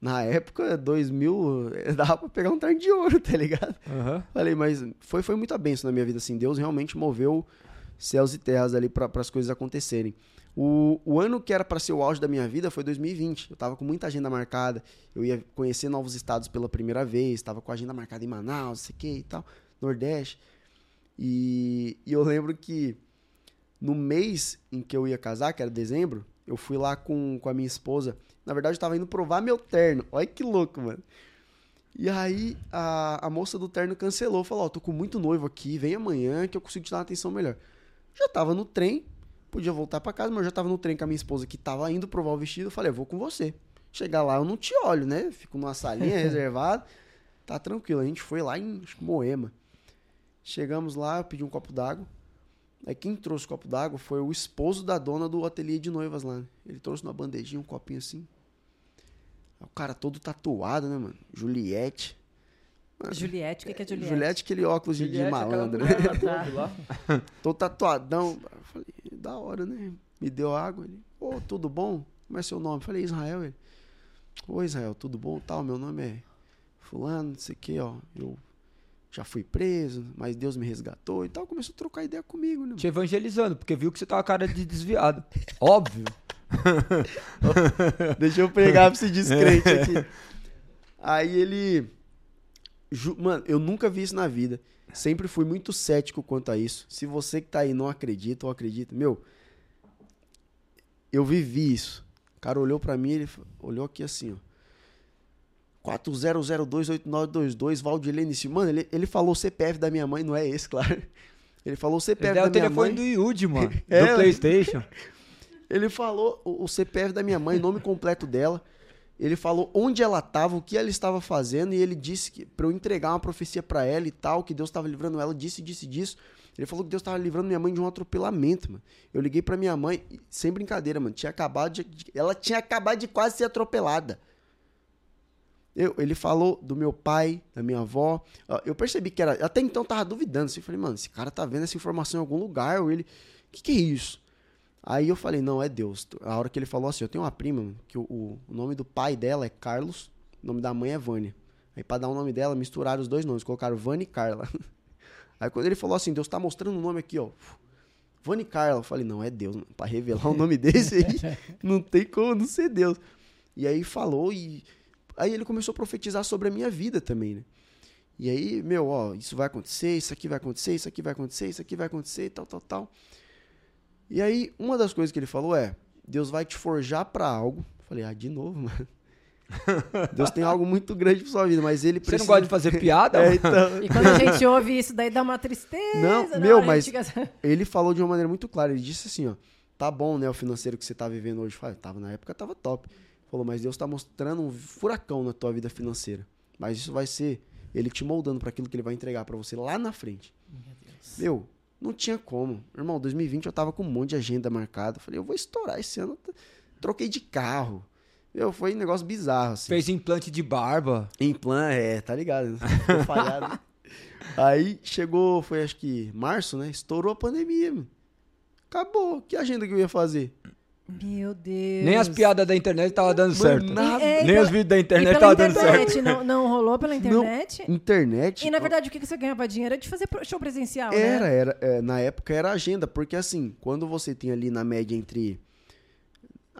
na época, dois mil, dava pra pegar um terno de ouro, tá ligado? Uhum. Falei, mas foi, foi muita benção na minha vida, assim. Deus realmente moveu céus e terras ali para as coisas acontecerem. O, o ano que era para ser o auge da minha vida foi 2020. Eu tava com muita agenda marcada. Eu ia conhecer novos estados pela primeira vez. Tava com a agenda marcada em Manaus, não sei o que e tal, Nordeste. E, e eu lembro que no mês em que eu ia casar, que era dezembro, eu fui lá com, com a minha esposa. Na verdade, eu tava indo provar meu terno. Olha que louco, mano. E aí, a, a moça do terno cancelou. Falou: Ó, oh, tô com muito noivo aqui, vem amanhã que eu consigo te dar uma atenção melhor. Já tava no trem, podia voltar para casa, mas eu já tava no trem com a minha esposa que tava indo provar o vestido. Eu falei: Eu vou com você. Chegar lá, eu não te olho, né? Fico numa salinha reservada. Tá tranquilo. A gente foi lá em Moema. Chegamos lá, eu pedi um copo d'água. Aí quem trouxe o copo d'água foi o esposo da dona do ateliê de noivas lá. Né? Ele trouxe numa bandejinha um copinho assim. O cara todo tatuado, né, mano? Juliette. Mano, Juliette, o que, que é Juliette? Juliette, aquele óculos Juliette, de malandro, né? Tá. Tô tatuadão. Eu falei, da hora, né? Me deu água. Ele, ô, oh, tudo bom? Como é seu nome? Eu falei, Israel. Ele, ô, Israel, tudo bom? Tal, meu nome é fulano, não sei o que, ó. Eu já fui preso, mas Deus me resgatou e tal. Começou a trocar ideia comigo, né? Te evangelizando, porque viu que você tava cara de desviado. Óbvio. Deixa eu pregar pra esse descrente aqui. Aí ele. Mano, eu nunca vi isso na vida. Sempre fui muito cético quanto a isso. Se você que tá aí não acredita ou acredita, meu. Eu vivi isso. O cara olhou para mim, ele olhou aqui assim, ó. 40028922, Valdilene. Mano, ele, ele falou o CPF da minha mãe, não é esse, claro. Ele falou o CPF ele da minha mãe. o telefone do Yudi, mano. é, do Playstation. Ele falou o, o CPF da minha mãe, nome completo dela. Ele falou onde ela estava, o que ela estava fazendo, e ele disse que para eu entregar uma profecia para ela e tal, que Deus estava livrando ela, disse, disse, disso. Ele falou que Deus tava livrando minha mãe de um atropelamento, mano. Eu liguei pra minha mãe, sem brincadeira, mano. Tinha acabado de, ela tinha acabado de quase ser atropelada. Eu, ele falou do meu pai, da minha avó. Eu percebi que era. Até então eu tava duvidando. Assim, falei, mano, esse cara tá vendo essa informação em algum lugar. Ou ele. O que, que é isso? Aí eu falei, não, é Deus. A hora que ele falou assim, eu tenho uma prima, que o, o, nome do pai dela é Carlos, o nome da mãe é Vânia. Aí pra dar o nome dela, misturaram os dois nomes, colocaram Vânia e Carla. Aí quando ele falou assim, Deus tá mostrando o nome aqui, ó. Vânia e Carla. Eu falei, não, é Deus. Pra revelar o nome desse aí, não tem como não ser Deus. E aí falou e... Aí ele começou a profetizar sobre a minha vida também, né? E aí, meu, ó, isso vai acontecer, isso aqui vai acontecer, isso aqui vai acontecer, isso aqui vai acontecer, tal, tal, tal. E aí, uma das coisas que ele falou é: Deus vai te forjar para algo. falei, ah, de novo, mano. Deus tem algo muito grande pra sua vida, mas ele precisa... Você não gosta de fazer piada? é, então... E quando a gente ouve isso, daí dá uma tristeza. Não, meu, mas gente... ele falou de uma maneira muito clara. Ele disse assim, ó, tá bom, né, o financeiro que você tá vivendo hoje. Falei, tava na época, tava top. Falou, mas Deus tá mostrando um furacão na tua vida financeira. Mas isso vai ser ele te moldando para aquilo que ele vai entregar para você lá na frente. Meu, Deus. meu não tinha como. Irmão, 2020 eu tava com um monte de agenda marcada. Falei, eu vou estourar esse ano. Troquei de carro. Meu, foi um negócio bizarro, assim. Fez implante de barba. Implante, é, tá ligado. Foi falhado. Aí chegou, foi acho que março, né? Estourou a pandemia, mano. Acabou. Que agenda que eu ia fazer? Meu Deus. Nem as piadas da internet tava dando certo. Nada. É, Nem os vídeos da internet tava dando certo. Não, não rolou pela internet? Não, internet. E na verdade o que você ganhava dinheiro era de fazer show presencial, era, né? Era, é, na época era agenda, porque assim, quando você tem ali na média entre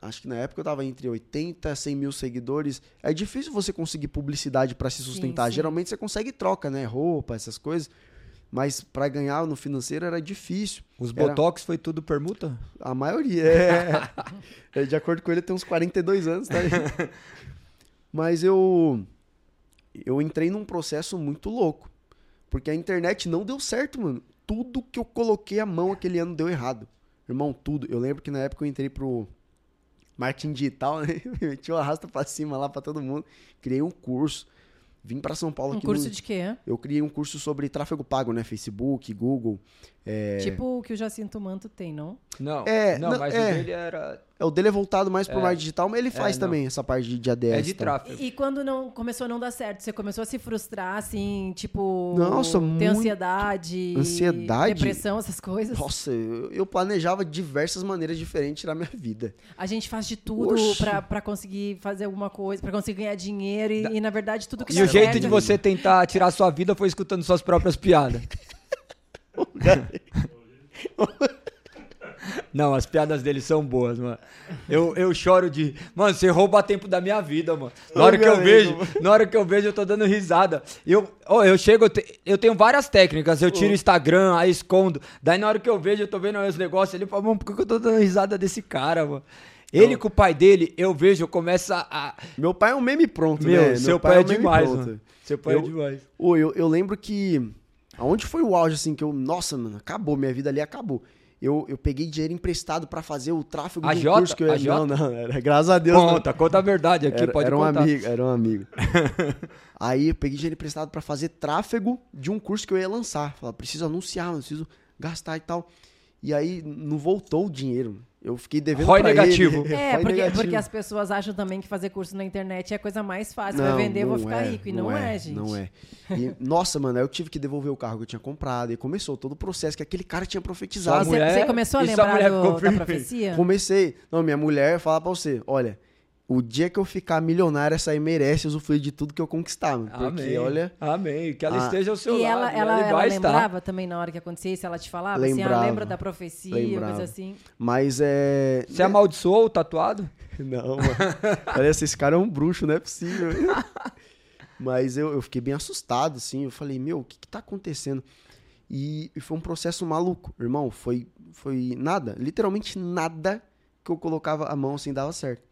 acho que na época eu tava entre 80 e 100 mil seguidores. É difícil você conseguir publicidade para se sustentar. Sim, sim. Geralmente você consegue troca, né? Roupa, essas coisas. Mas para ganhar no financeiro era difícil. Os era... Botox foi tudo permuta? A maioria, é. De acordo com ele, tem uns 42 anos, tá? Mas eu. Eu entrei num processo muito louco. Porque a internet não deu certo, mano. Tudo que eu coloquei a mão aquele ano deu errado. Irmão, tudo. Eu lembro que na época eu entrei pro marketing digital, né? Meti o arrasta pra cima lá pra todo mundo. Criei um curso. Vim para São Paulo um aqui. Um curso no... de quê? Eu criei um curso sobre tráfego pago, né? Facebook, Google. É... Tipo o que o Jacinto Manto tem, não? Não, é, não, não mas é... o dele era. É, o dele é voltado mais pro é. marketing digital, mas ele faz é, também essa parte de, ADS. É de tráfego. E, e, quando não começou a não dar certo, você começou a se frustrar, assim, tipo. Nossa, ter muito... ansiedade. Ansiedade. Depressão, essas coisas. Nossa, eu, eu planejava diversas maneiras diferentes na minha vida. A gente faz de tudo para conseguir fazer alguma coisa, para conseguir ganhar dinheiro e, da... e, na verdade, tudo que E o jeito de você tentar tirar sua vida foi escutando suas próprias piadas. Não, as piadas dele são boas, mano. Eu, eu choro de. Mano, você rouba tempo da minha vida, mano. Na hora que eu vejo, na hora que eu vejo, eu tô dando risada. Eu, oh, eu chego, eu, te, eu tenho várias técnicas. Eu tiro o Instagram, aí escondo. Daí na hora que eu vejo, eu tô vendo os negócios, ele fala, mano, por que eu tô dando risada desse cara, mano? Ele com o pai dele, eu vejo, eu começo a. Meu pai é um meme pronto, Meu, né? seu pai, pai, é, é demais, mano. Seu pai é eu, é demais. Oh, eu, eu lembro que. Aonde foi o auge, assim, que eu. Nossa, mano, acabou, minha vida ali acabou. Eu, eu peguei dinheiro emprestado para fazer o tráfego a do Jota, curso que eu ia... Não, não, era, graças a Deus. Conta, não. conta a verdade aqui, era, pode era contar. Um amigo, era um amigo. Aí eu peguei dinheiro emprestado para fazer tráfego de um curso que eu ia lançar. Falei, preciso anunciar, preciso gastar e tal. E aí não voltou o dinheiro. Eu fiquei devendo ROI negativo. Ele. É, porque, negativo. porque as pessoas acham também que fazer curso na internet é a coisa mais fácil. Não, Vai vender, eu vou ficar é, rico. E não, não é, é, gente. Não é. E, nossa, mano, aí eu tive que devolver o carro que eu tinha comprado. E começou todo o processo que aquele cara tinha profetizado. Mulher, você começou a lembrar do, da profecia? Comecei. Não, minha mulher fala pra você, olha o dia que eu ficar milionário, essa aí merece usufruir de tudo que eu conquistar, mano. Porque, Amém. olha. Amém. Que ela ah. esteja ao seu e lado. Ela, ela, ela lembrava estar. também na hora que acontecia isso? Ela te falava lembrava, assim, ah, lembra da profecia, lembrava. coisa assim? Mas é. Você amaldiçoou o tatuado? Não, mano. Parece esse cara é um bruxo, não é possível. Mas eu, eu fiquei bem assustado, assim. Eu falei, meu, o que, que tá acontecendo? E, e foi um processo maluco, irmão. Foi, foi nada, literalmente nada que eu colocava a mão assim dava certo.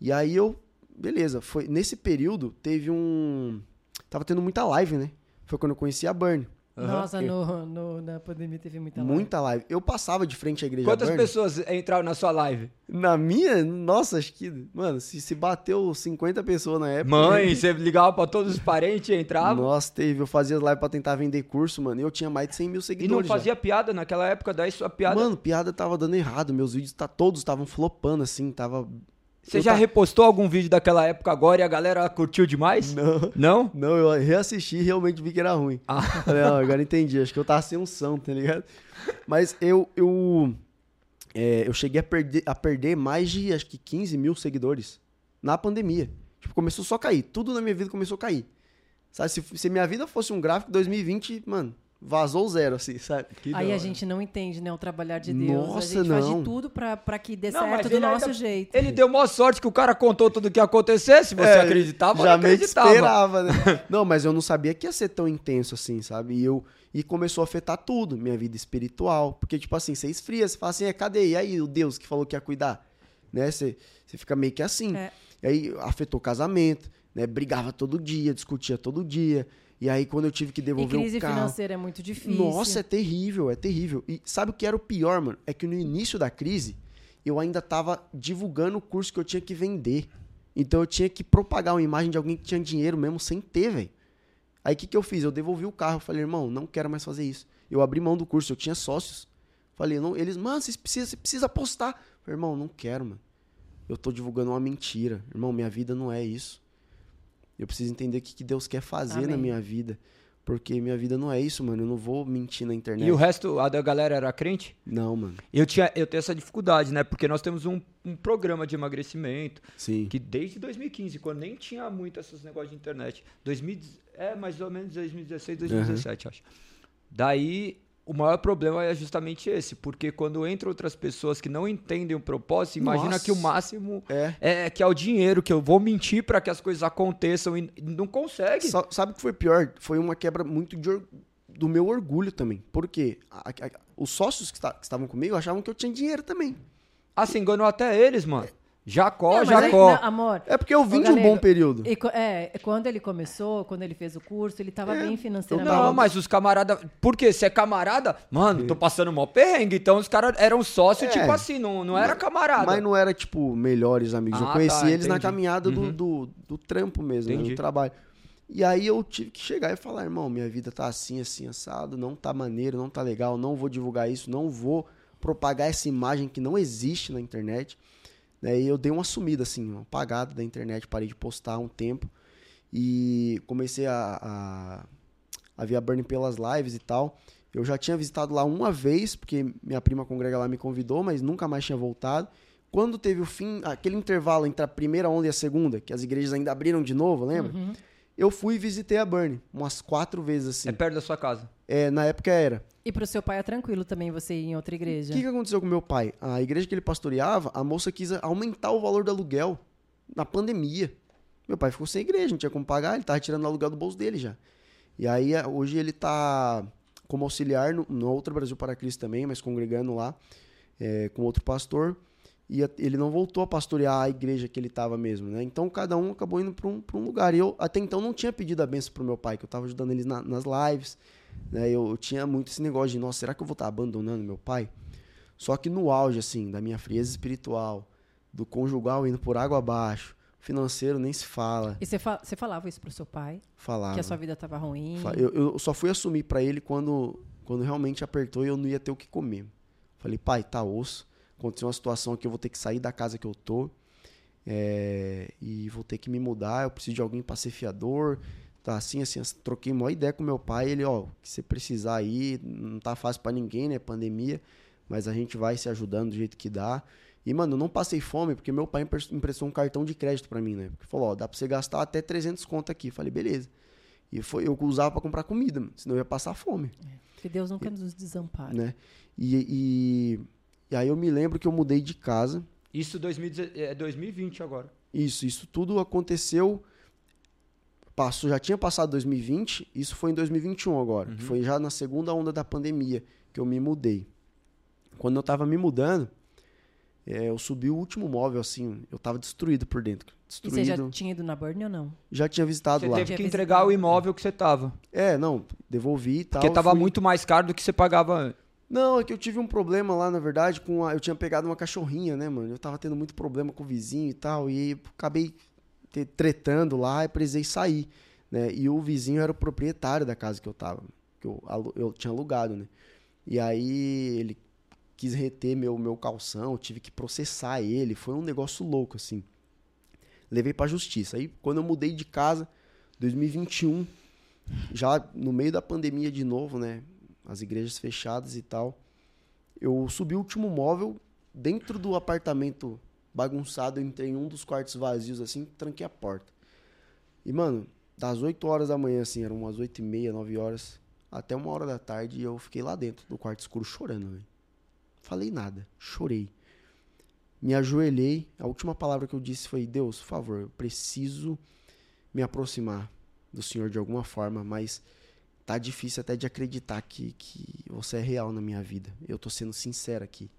E aí eu, beleza, foi nesse período teve um tava tendo muita live, né? Foi quando eu conheci a Burn. Nossa, no, no, na pandemia teve muita live. Muita live. Eu passava de frente à igreja Quantas Burn. pessoas entraram na sua live? Na minha? Nossa, acho que... Mano, se, se bateu 50 pessoas na época... Mãe, né? você ligava pra todos os parentes e entrava? Nossa, teve. Eu fazia live pra tentar vender curso, mano. E eu tinha mais de 100 mil seguidores E não fazia já. piada naquela época? Daí sua piada... Mano, piada tava dando errado. Meus vídeos tá, todos estavam flopando, assim. Tava você já tá... repostou algum vídeo daquela época agora e a galera curtiu demais? Não. Não? Não, eu reassisti e realmente vi que era ruim. Ah. Não, agora entendi. Acho que eu tava sem unção, tá ligado? Mas eu, eu, é, eu cheguei a perder, a perder mais de, acho que 15 mil seguidores na pandemia. Tipo, começou só a cair. Tudo na minha vida começou a cair. Sabe, se, se minha vida fosse um gráfico 2020, mano, vazou zero, assim, sabe? Que Aí a gente não entende, né, o trabalhar de Deus. Nossa, a gente não. faz de tudo pra, pra que dê não, certo do nosso ainda, jeito. Ele deu maior sorte que o cara contou tudo o que ia acontecer, se você é, acreditava, já acreditava. esperava, né? não, mas eu não sabia que ia ser tão intenso assim, sabe? E eu e começou a afetar tudo, minha vida espiritual, porque tipo assim, você esfria, você fala assim, é, cadê? E aí o Deus que falou que ia cuidar? Né? Você, você fica meio que assim. É. E aí afetou o casamento, né? Brigava todo dia, discutia todo dia. E aí, quando eu tive que devolver o carro... crise financeira é muito difícil. Nossa, é terrível, é terrível. E sabe o que era o pior, mano? É que no início da crise, eu ainda tava divulgando o curso que eu tinha que vender. Então, eu tinha que propagar uma imagem de alguém que tinha dinheiro mesmo sem ter, velho. Aí, o que, que eu fiz? Eu devolvi o carro. Falei, irmão, não quero mais fazer isso. Eu abri mão do curso, eu tinha sócios. Falei, não, eles, mano, você precisa, você precisa apostar. falei, irmão, não quero, mano. Eu tô divulgando uma mentira. Irmão, minha vida não é isso. Eu preciso entender o que, que Deus quer fazer Amém. na minha vida. Porque minha vida não é isso, mano. Eu não vou mentir na internet. E o resto, a da galera era crente? Não, mano. Eu, tinha, eu tenho essa dificuldade, né? Porque nós temos um, um programa de emagrecimento. Sim. Que desde 2015, quando nem tinha muito esses negócios de internet. 2000, é, mais ou menos 2016, 2017, uhum. acho. Daí o maior problema é justamente esse, porque quando entram outras pessoas que não entendem o propósito, imagina Nossa. que o máximo é. é. que é o dinheiro, que eu vou mentir para que as coisas aconteçam e não consegue. Sabe o que foi pior? Foi uma quebra muito de, do meu orgulho também. Por quê? A, a, os sócios que, estavam comigo achavam que eu tinha dinheiro também. Ah, você enganou até eles, mano. Jacó, não, Jacó. Aí, amor, é porque eu vim de um bom período. E, é, quando ele começou, quando ele fez o curso, ele tava é, bem financeiramente. Não, mas os camaradas. Por quê? Se é camarada, mano, tô passando mó perrengue. Então os caras eram sócios, é, tipo assim, não, não era camarada. Mas não era, tipo, melhores amigos. Ah, eu conheci tá, eles na caminhada uhum. do, do, do, trampo mesmo, né, do trabalho. E aí eu tive que chegar e falar, irmão, minha vida tá assim, assim, assado, não tá maneiro, não tá legal, não vou divulgar isso, não vou propagar essa imagem que não existe na internet. Né? E eu dei uma sumida, assim, uma apagada da internet, parei de postar um tempo. E comecei a, a, a ver a Burning pelas lives e tal. Eu já tinha visitado lá uma vez, porque minha prima congrega lá me convidou, mas nunca mais tinha voltado. Quando teve o fim, aquele intervalo entre a primeira onda e a segunda, que as igrejas ainda abriram de novo, lembra? Uhum. Eu fui e visitei a Burn umas quatro vezes assim. É perto da sua casa? É, na época era. E pro seu pai é tranquilo também você ir em outra igreja? O que, que aconteceu com meu pai? A igreja que ele pastoreava, a moça quis aumentar o valor do aluguel na pandemia. Meu pai ficou sem igreja, não tinha como pagar, ele tava tirando o aluguel do bolso dele já. E aí, hoje ele tá como auxiliar no, no outro Brasil para Cristo também, mas congregando lá é, com outro pastor e ele não voltou a pastorear a igreja que ele estava mesmo, né? Então cada um acabou indo para um, um lugar. E eu até então não tinha pedido a benção pro meu pai, que eu estava ajudando eles na, nas lives, né? Eu, eu, tinha muito esse negócio de, nossa, será que eu vou estar tá abandonando meu pai? Só que no auge, assim, da minha frieza espiritual, do conjugal indo por água abaixo, financeiro nem se fala. E você, fa falava isso pro seu pai? Falava. Que a sua vida estava ruim? Eu, eu só fui assumir para ele quando, quando realmente apertou e eu não ia ter o que comer. Falei, pai, tá osso aconteceu uma situação que eu vou ter que sair da casa que eu tô é, e vou ter que me mudar, eu preciso de alguém para ser fiador, tá assim, assim, assim, troquei uma ideia com meu pai, ele, ó, que você precisar aí, não tá fácil para ninguém, né, pandemia, mas a gente vai se ajudando do jeito que dá. E, mano, eu não passei fome porque meu pai emprestou um cartão de crédito para mim, né? Porque falou, ó, dá pra você gastar até 300 conto aqui. Falei, beleza. E foi, eu usava para comprar comida, mano, senão eu ia passar fome. É, porque Deus nunca nos desampara. Né? E, e e aí eu me lembro que eu mudei de casa. Isso 2000, é 2020 agora. Isso, isso tudo aconteceu. Passou, já tinha passado 2020, isso foi em 2021 agora. Uhum. Foi já na segunda onda da pandemia que eu me mudei. Quando eu tava me mudando, É, eu subi o último móvel, assim, eu tava destruído por dentro. Destruído. E você já tinha ido na Burn ou não? Já tinha visitado você lá. Você teve que entregar o imóvel que você tava. É, não, devolvi e tal. Porque tava fui... muito mais caro do que você pagava não, é que eu tive um problema lá, na verdade, com a... eu tinha pegado uma cachorrinha, né, mano? Eu tava tendo muito problema com o vizinho e tal, e acabei tretando lá e precisei sair, né? E o vizinho era o proprietário da casa que eu tava, que eu, eu tinha alugado, né? E aí ele quis reter meu, meu calção, eu tive que processar ele, foi um negócio louco, assim. Levei pra justiça. Aí, quando eu mudei de casa, 2021, já no meio da pandemia de novo, né? As igrejas fechadas e tal. Eu subi o último móvel dentro do apartamento bagunçado, eu entrei em um dos quartos vazios assim, tranquei a porta. E, mano, das 8 horas da manhã, assim, eram umas 8 e meia, 9 horas, até uma hora da tarde, eu fiquei lá dentro do quarto escuro chorando, velho. Falei nada, chorei. Me ajoelhei, a última palavra que eu disse foi: Deus, por favor, eu preciso me aproximar do Senhor de alguma forma, mas tá difícil até de acreditar que, que você é real na minha vida. Eu tô sendo sincero aqui.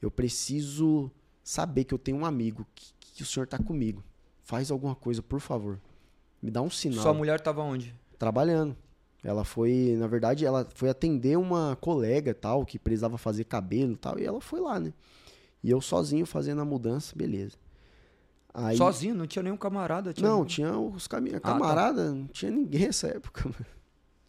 Eu preciso saber que eu tenho um amigo, que, que o senhor tá comigo. Faz alguma coisa, por favor. Me dá um sinal. Sua mulher tava onde? Trabalhando. Ela foi, na verdade, ela foi atender uma colega tal, que precisava fazer cabelo tal, e ela foi lá, né? E eu sozinho fazendo a mudança, beleza. Aí... Sozinho? Não tinha nenhum camarada? Tinha não, tinha os caminhos. Camarada, ah, tá. não tinha ninguém nessa época, mano.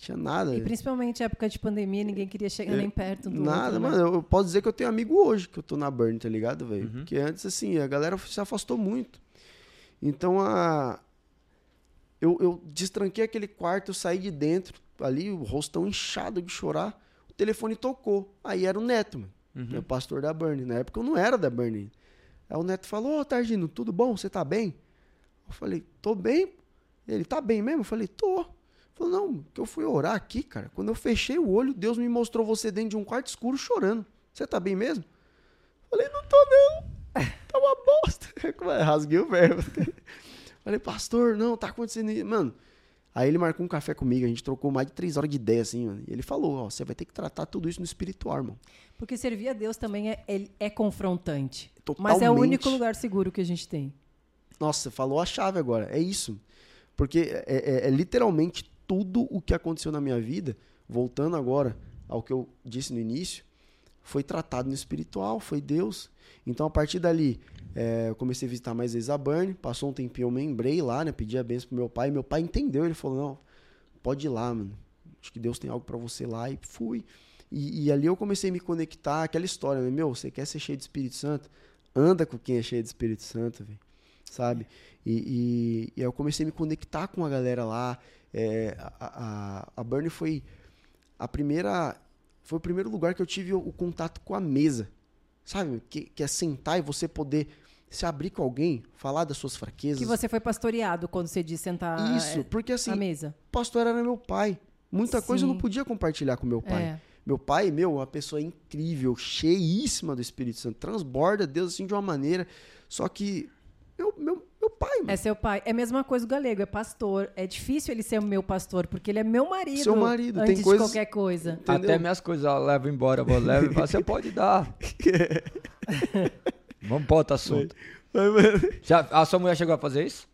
Tinha nada. E principalmente época de pandemia, ninguém queria chegar nem perto do Nada, outro, né? mano. Eu posso dizer que eu tenho amigo hoje que eu tô na Burn, tá ligado, velho? Uhum. Porque antes, assim, a galera se afastou muito. Então, a... Eu, eu destranquei aquele quarto, eu saí de dentro, ali, o rostão inchado de chorar. O telefone tocou. Aí era o Neto, mano. Uhum. O pastor da Burn. Na época eu não era da Burn. Aí o Neto falou, ô, oh, Targino, tudo bom? Você tá bem? Eu falei, tô bem. Ele, tá bem mesmo? Eu falei, tô. Falou, não, que eu fui orar aqui, cara. Quando eu fechei o olho, Deus me mostrou você dentro de um quarto escuro chorando. Você tá bem mesmo? Falei, não tô não. Tá uma bosta. É? Rasguei o verbo. Falei, pastor, não, tá acontecendo isso. Mano, aí ele marcou um café comigo, a gente trocou mais de três horas de ideia, assim, mano. E ele falou, ó, você vai ter que tratar tudo isso no espiritual, irmão. Porque servir a Deus também é, é, é confrontante. Totalmente. Mas é o único lugar seguro que a gente tem. Nossa, falou a chave agora. É isso. Porque é, é, é literalmente tudo o que aconteceu na minha vida, voltando agora ao que eu disse no início, foi tratado no espiritual, foi Deus. Então, a partir dali, é, eu comecei a visitar mais vezes a Burn. Passou um tempinho, eu membrei lá, né? Pedi a benção pro meu pai. Meu pai entendeu, ele falou: não, pode ir lá, mano. Acho que Deus tem algo para você lá. E fui. E, e, ali eu comecei a me conectar, aquela história, né? Meu, você quer ser cheio de Espírito Santo? Anda com quem é cheio de Espírito Santo, velho. Sabe? E, e, e eu comecei a me conectar com a galera lá. É, a, a, a Burn foi a primeira. Foi o primeiro lugar que eu tive o, o contato com a mesa. Sabe? Que, que é sentar e você poder se abrir com alguém, falar das suas fraquezas. Que você foi pastoreado quando você disse sentar Isso, é, porque assim, mesa. pastor era meu pai. Muita Sim. coisa eu não podia compartilhar com meu pai. É. Meu pai, meu, uma pessoa incrível, cheíssima do Espírito Santo, transborda Deus assim de uma maneira. Só que meu, meu, meu pai, mano. É seu pai. É a mesma coisa o galego, é pastor. É difícil ele ser o meu pastor, porque ele é meu marido. Seu marido, antes tem coisas... de qualquer coisa. Entendeu? Até minhas coisas eu levo embora, vou levo e você pode dar. Vamos para outro assunto. Já, a sua mulher chegou a fazer isso?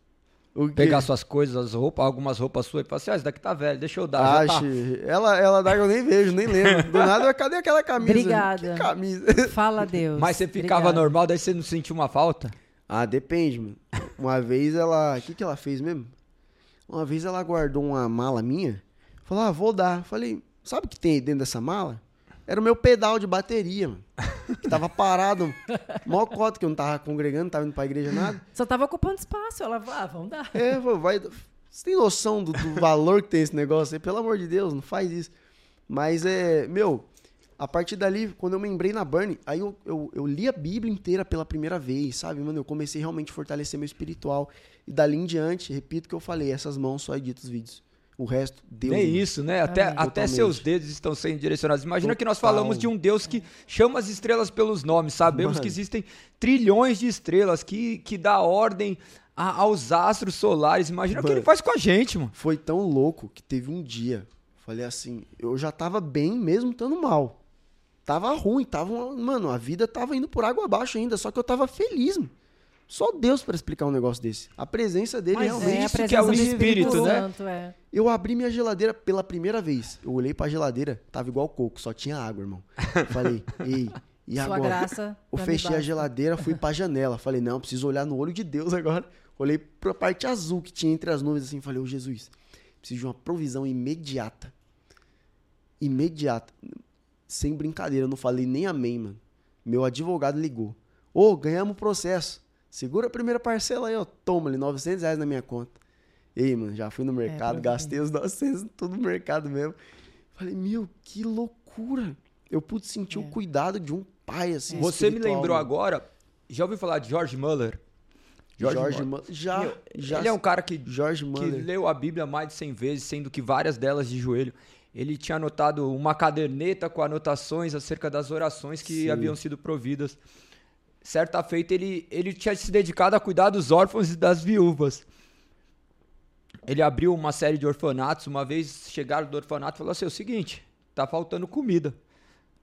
Pegar suas coisas, as roupas, algumas roupas suas e falar assim, ah, esse daqui tá velho, deixa eu dar. Acho. Tá. Ela, ela dá, eu nem vejo, nem lembro. Do nada, cadê aquela camisa? Obrigada. Que camisa? Fala Deus. Mas você ficava Obrigada. normal, daí você não sentiu uma falta? Ah, depende, mano. Uma vez ela. O que, que ela fez mesmo? Uma vez ela guardou uma mala minha. Falou, ah, vou dar. Falei, sabe o que tem aí dentro dessa mala? Era o meu pedal de bateria, mano. Que tava parado. Mó cota que eu não tava congregando, não tava indo pra igreja nada. Só tava ocupando espaço. Ela, ah, vamos dar. É, vai. Você tem noção do, do valor que tem esse negócio aí? Pelo amor de Deus, não faz isso. Mas é, meu, a partir dali, quando eu membrei na Burn, aí eu, eu, eu, li a Bíblia inteira pela primeira vez, sabe, mano? Eu comecei realmente a fortalecer meu espiritual. E dali em diante, repito o que eu falei, essas mãos só editam os vídeos. O resto, Deus. É isso, né? Até, até seus dedos estão sendo direcionados. Imagina Total. que nós falamos de um Deus que chama as estrelas pelos nomes. Sabemos Mano. que existem trilhões de estrelas, que, que dá ordem a, aos astros solares. Imagina Mano. o que ele faz com a gente, mano. Foi tão louco que teve um dia. Falei assim, eu já tava bem mesmo estando mal. Tava ruim, tava, mano, a vida tava indo por água abaixo ainda, só que eu tava feliz, mano. Só Deus para explicar um negócio desse. A presença dele Mas realmente. É, isso que é o Espírito, né? Santo, é. Eu abri minha geladeira pela primeira vez. Eu olhei pra geladeira, tava igual coco, só tinha água, irmão. Falei, ei, e Sua agora? graça. Eu fechei a geladeira, fui pra janela. Falei, não, preciso olhar no olho de Deus agora. Olhei pra parte azul que tinha entre as nuvens assim. Falei, ô Jesus, preciso de uma provisão imediata. Imediata. Sem brincadeira, eu não falei nem amém, mano. Meu advogado ligou. Ô, ganhamos o processo. Segura a primeira parcela aí, ó. Toma ali, 900 reais na minha conta. Ei, mano, já fui no mercado, providência. gastei os 900 tudo no mercado mesmo. Falei, meu, que loucura. Eu pude sentir o É. cuidado de um pai, assim, Você me lembrou mano. agora. Já ouviu falar de George Muller? Jorge, Muller. Muller. Já, Meu, já. Ele é um cara que, que Muller. leu a Bíblia mais de 100 vezes, sendo que várias delas de joelho. Ele tinha anotado uma caderneta com anotações acerca das orações que Sim. haviam sido providas. Certa feita, ele, ele tinha se dedicado a cuidar dos órfãos e das viúvas. Ele abriu uma série de orfanatos. Uma vez chegaram do orfanato e falou assim: é o seguinte, tá faltando comida.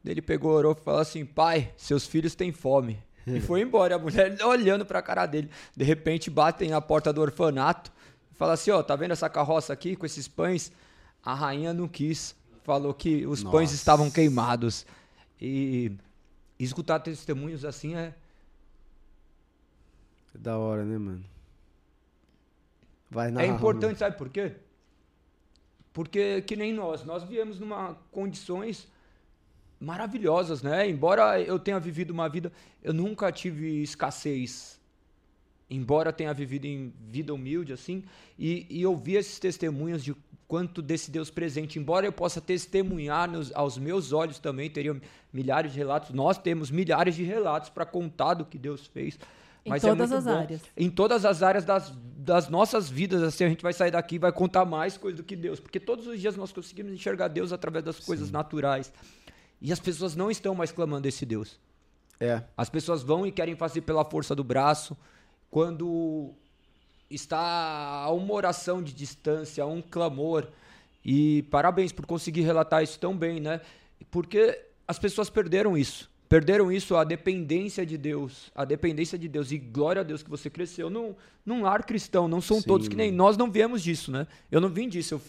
Ele pegou, orou e falou assim: pai, seus filhos têm fome. E foi embora. A mulher olhando pra cara dele. De repente batem na porta do orfanato e fala assim: ó, tá vendo essa carroça aqui com esses pães? A rainha não quis. Falou que os pães Nossa. estavam queimados. E escutar testemunhos assim é. É da hora, né, mano? Vai na É importante, sabe por quê? Porque que nem nós, nós viemos numa condições maravilhosas, né? Embora eu tenha vivido uma vida, eu nunca tive escassez. Embora tenha vivido em vida humilde assim, e, e eu vi esses testemunhos de quanto desse Deus presente, embora eu possa testemunhar nos- aos meus olhos também, teriam milhares de relatos, nós temos milhares de relatos para contar do que Deus fez. Em Mas é todas muito as bom. áreas. Em todas as áreas das, das nossas vidas, assim, a gente vai sair daqui e vai contar mais coisa do que Deus. Porque todos os dias nós conseguimos enxergar Deus através das coisas naturais. E as pessoas não estão mais clamando esse Deus. É. As pessoas vão e querem fazer pela força do braço, quando está a uma oração de distância, a um clamor. E parabéns por conseguir relatar isso tão bem, né? Porque as pessoas perderam isso. Perderam isso, a dependência de Deus. A dependência de Deus. E glória a Deus que você cresceu num, num lar cristão. Não são Sim, todos que nem mano. nós não viemos disso, né? Eu não vim disso. Eu,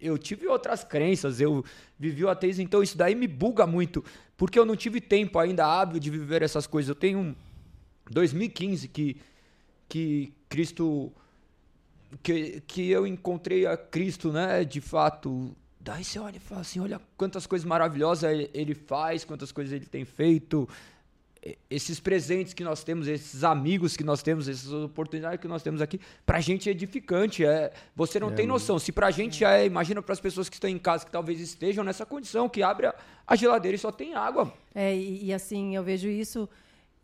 eu tive outras crenças. Eu vivi o ateísmo. Então isso daí me buga muito. Porque eu não tive tempo ainda hábil de viver essas coisas. Eu tenho um 2015 que, que Cristo que, que eu encontrei a Cristo, né, de fato. Daí você olha e fala assim, olha quantas coisas maravilosas ele- faz, quantas coisas ele tem feito. Esses presentes que nós temos, esses amigos que nós temos, essas oportunidades que nós temos aqui, pra gente é edificante. É, você não É, tem noção. Se pra gente já é, imagina para as pessoas que estão em casa, que talvez estejam nessa condição, que abre a, a geladeira e só tem água. É, e, e, assim, eu vejo isso.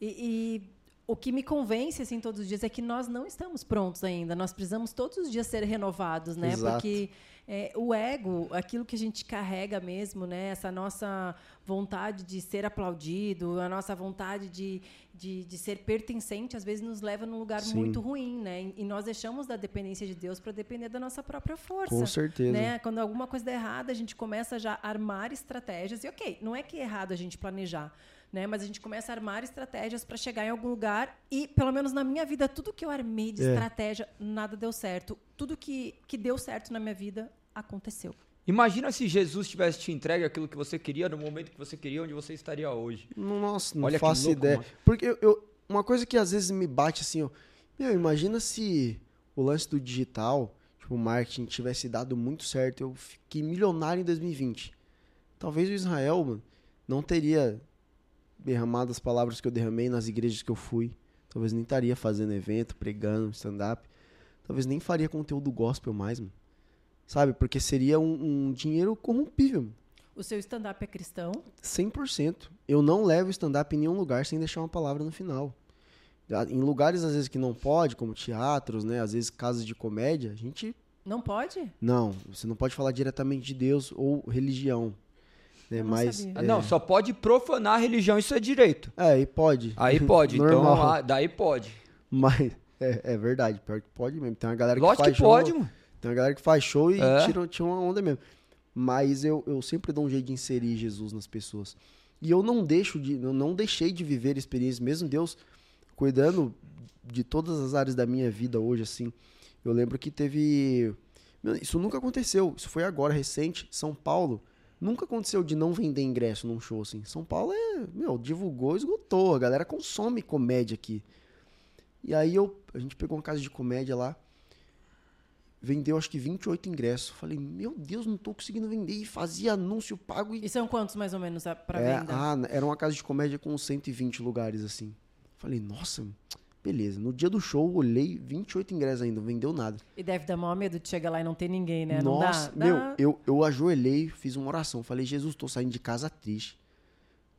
E, e o que me convence, assim, todos os dias é que nós não estamos prontos ainda. Nós precisamos todos os dias ser renovados, né? Exato. Porque é, o ego, aquilo que a gente carrega mesmo, né? Essa nossa vontade de ser aplaudido, a nossa vontade de, de, de ser pertencente, às vezes nos leva num lugar Sim. muito ruim, né? E nós deixamos da dependência de Deus para depender da nossa própria força. Com certeza. Né? Quando alguma coisa dá errada, a gente começa já a armar estratégias. E ok, não é que é errado a gente planejar, né? Mas a gente começa a armar estratégias para chegar em algum lugar. E, pelo menos na minha vida, tudo que eu armei de É. estratégia, nada deu certo. Tudo que, que deu certo na minha vida aconteceu. Imagina se Jesus tivesse te entregue aquilo que você queria no momento que você queria, onde você estaria hoje. Nossa, não Olha que faço louco, ideia. mano. Porque eu, eu- uma coisa que às vezes me bate assim, ó. Meu, imagina se o lance do digital, tipo, o marketing tivesse dado muito certo. Eu fiquei milionário em 2020. Talvez o Israel, mano, não teria derramado as palavras que eu derramei nas igrejas que eu fui. Talvez nem estaria fazendo evento, pregando, stand-up. Talvez nem faria conteúdo gospel mais, mano. Sabe? Porque seria um, um dinheiro corrompível, mano. O seu stand-up é cristão? 100%. Eu não levo stand-up em nenhum lugar sem deixar uma palavra no final. Em lugares, às vezes, que não pode, como teatros, né? Às vezes, casas de comédia, a gente... Não pode? Não, você não pode falar diretamente de Deus ou religião. Né? Não Mas... sabia. Ah, Não, só pode profanar a religião, isso é direito. É, aí pode. Aí pode, então Normal. ah, daí pode. Mas... É, é verdade, pior que pode mesmo. Tem uma galera que Lógico faz que show... pode, mano. Tem uma galera que faz show e É. tira, tira uma onda mesmo. Mas eu, eu sempre dou um jeito de inserir Jesus nas pessoas. E eu não deixo de, eu não deixei de viver experiências, mesmo Deus cuidando de todas as áreas da minha vida hoje, assim. Eu lembro que teve. Isso nunca aconteceu. Isso foi agora, recente. São Paulo. Nunca aconteceu de não vender ingresso num show assim. São Paulo é, meu, divulgou, esgotou. A galera consome comédia aqui. E aí eu, a gente pegou uma casa de comédia lá, vendeu acho que 28 ingressos. Falei, meu Deus, não tô conseguindo vender. E fazia anúncio pago. E, e são quantos mais ou menos para é, venda? Ah, era uma casa de comédia com 120 lugares assim. Falei, nossa, beleza. No dia do show, olhei 28 ingressos ainda, não vendeu nada. E deve dar maior medo de chegar lá e não ter ninguém, né? Nossa, dá, meu, dá... Eu, eu ajoelhei, fiz uma oração. Falei, Jesus, tô saindo de casa triste.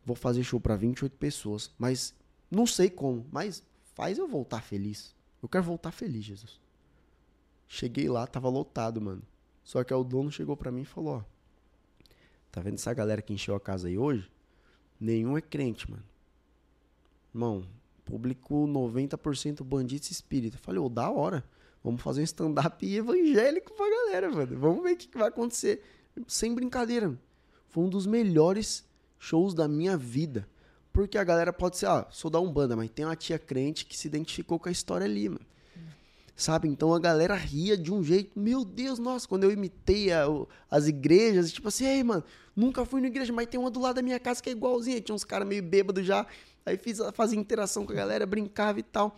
Vou fazer show para 28 pessoas. Mas não sei como, mas faz eu voltar feliz. Eu quero voltar feliz, Jesus. Cheguei lá, tava lotado, mano. Só que aí o dono chegou para mim e falou: Ó, tá vendo essa galera que encheu a casa aí hoje? Nenhum é crente, mano. Irmão, público 90% bandido e espírita. Falei, ô, oh, da hora. Vamos fazer um stand-up evangélico pra galera, mano. Vamos ver o que, que vai acontecer. Sem brincadeira. Foi um dos melhores shows da minha vida. Porque a galera pode ser, ah, sou da Umbanda, mas tem uma tia crente que se identificou com a história ali, mano. Sabe? Então a galera ria de um jeito, meu Deus, nossa, quando eu imitei a, as igrejas, tipo assim, ei, mano, nunca fui na igreja, mas tem uma do lado da minha casa que é igualzinha. Tinha uns caras meio bêbados já. Aí fiz, fazia interação com a galera, brincava e tal.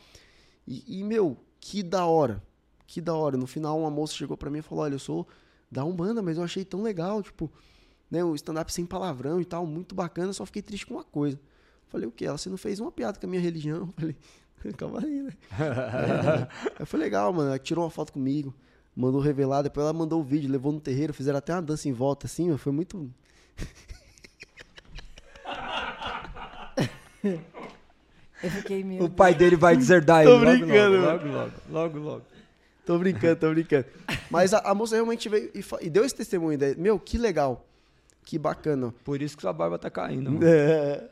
E, e, meu, que da hora. Que da hora. No final, uma moça chegou pra mim e falou: Olha, eu sou da Umbanda, mas eu achei tão legal, tipo, né, o stand-up sem palavrão e tal, muito bacana, só fiquei triste com uma coisa. Falei, o quê? Ela, você não fez uma piada com a minha religião? Falei, calma aí, né? aí foi legal, mano. Ela tirou uma foto comigo, mandou revelar, depois ela mandou o vídeo, levou no terreiro, fizeram até uma dança em volta, assim, foi muito. Eu fiquei meio. O pai dele vai deserdar ele. Tô brincando, logo, logo, logo, logo, logo. Tô brincando, tô brincando. Mas a, a moça realmente veio e, e, deu esse testemunho. Daí. Meu, que legal. Que bacana. Por isso que sua barba tá caindo. Mano. É.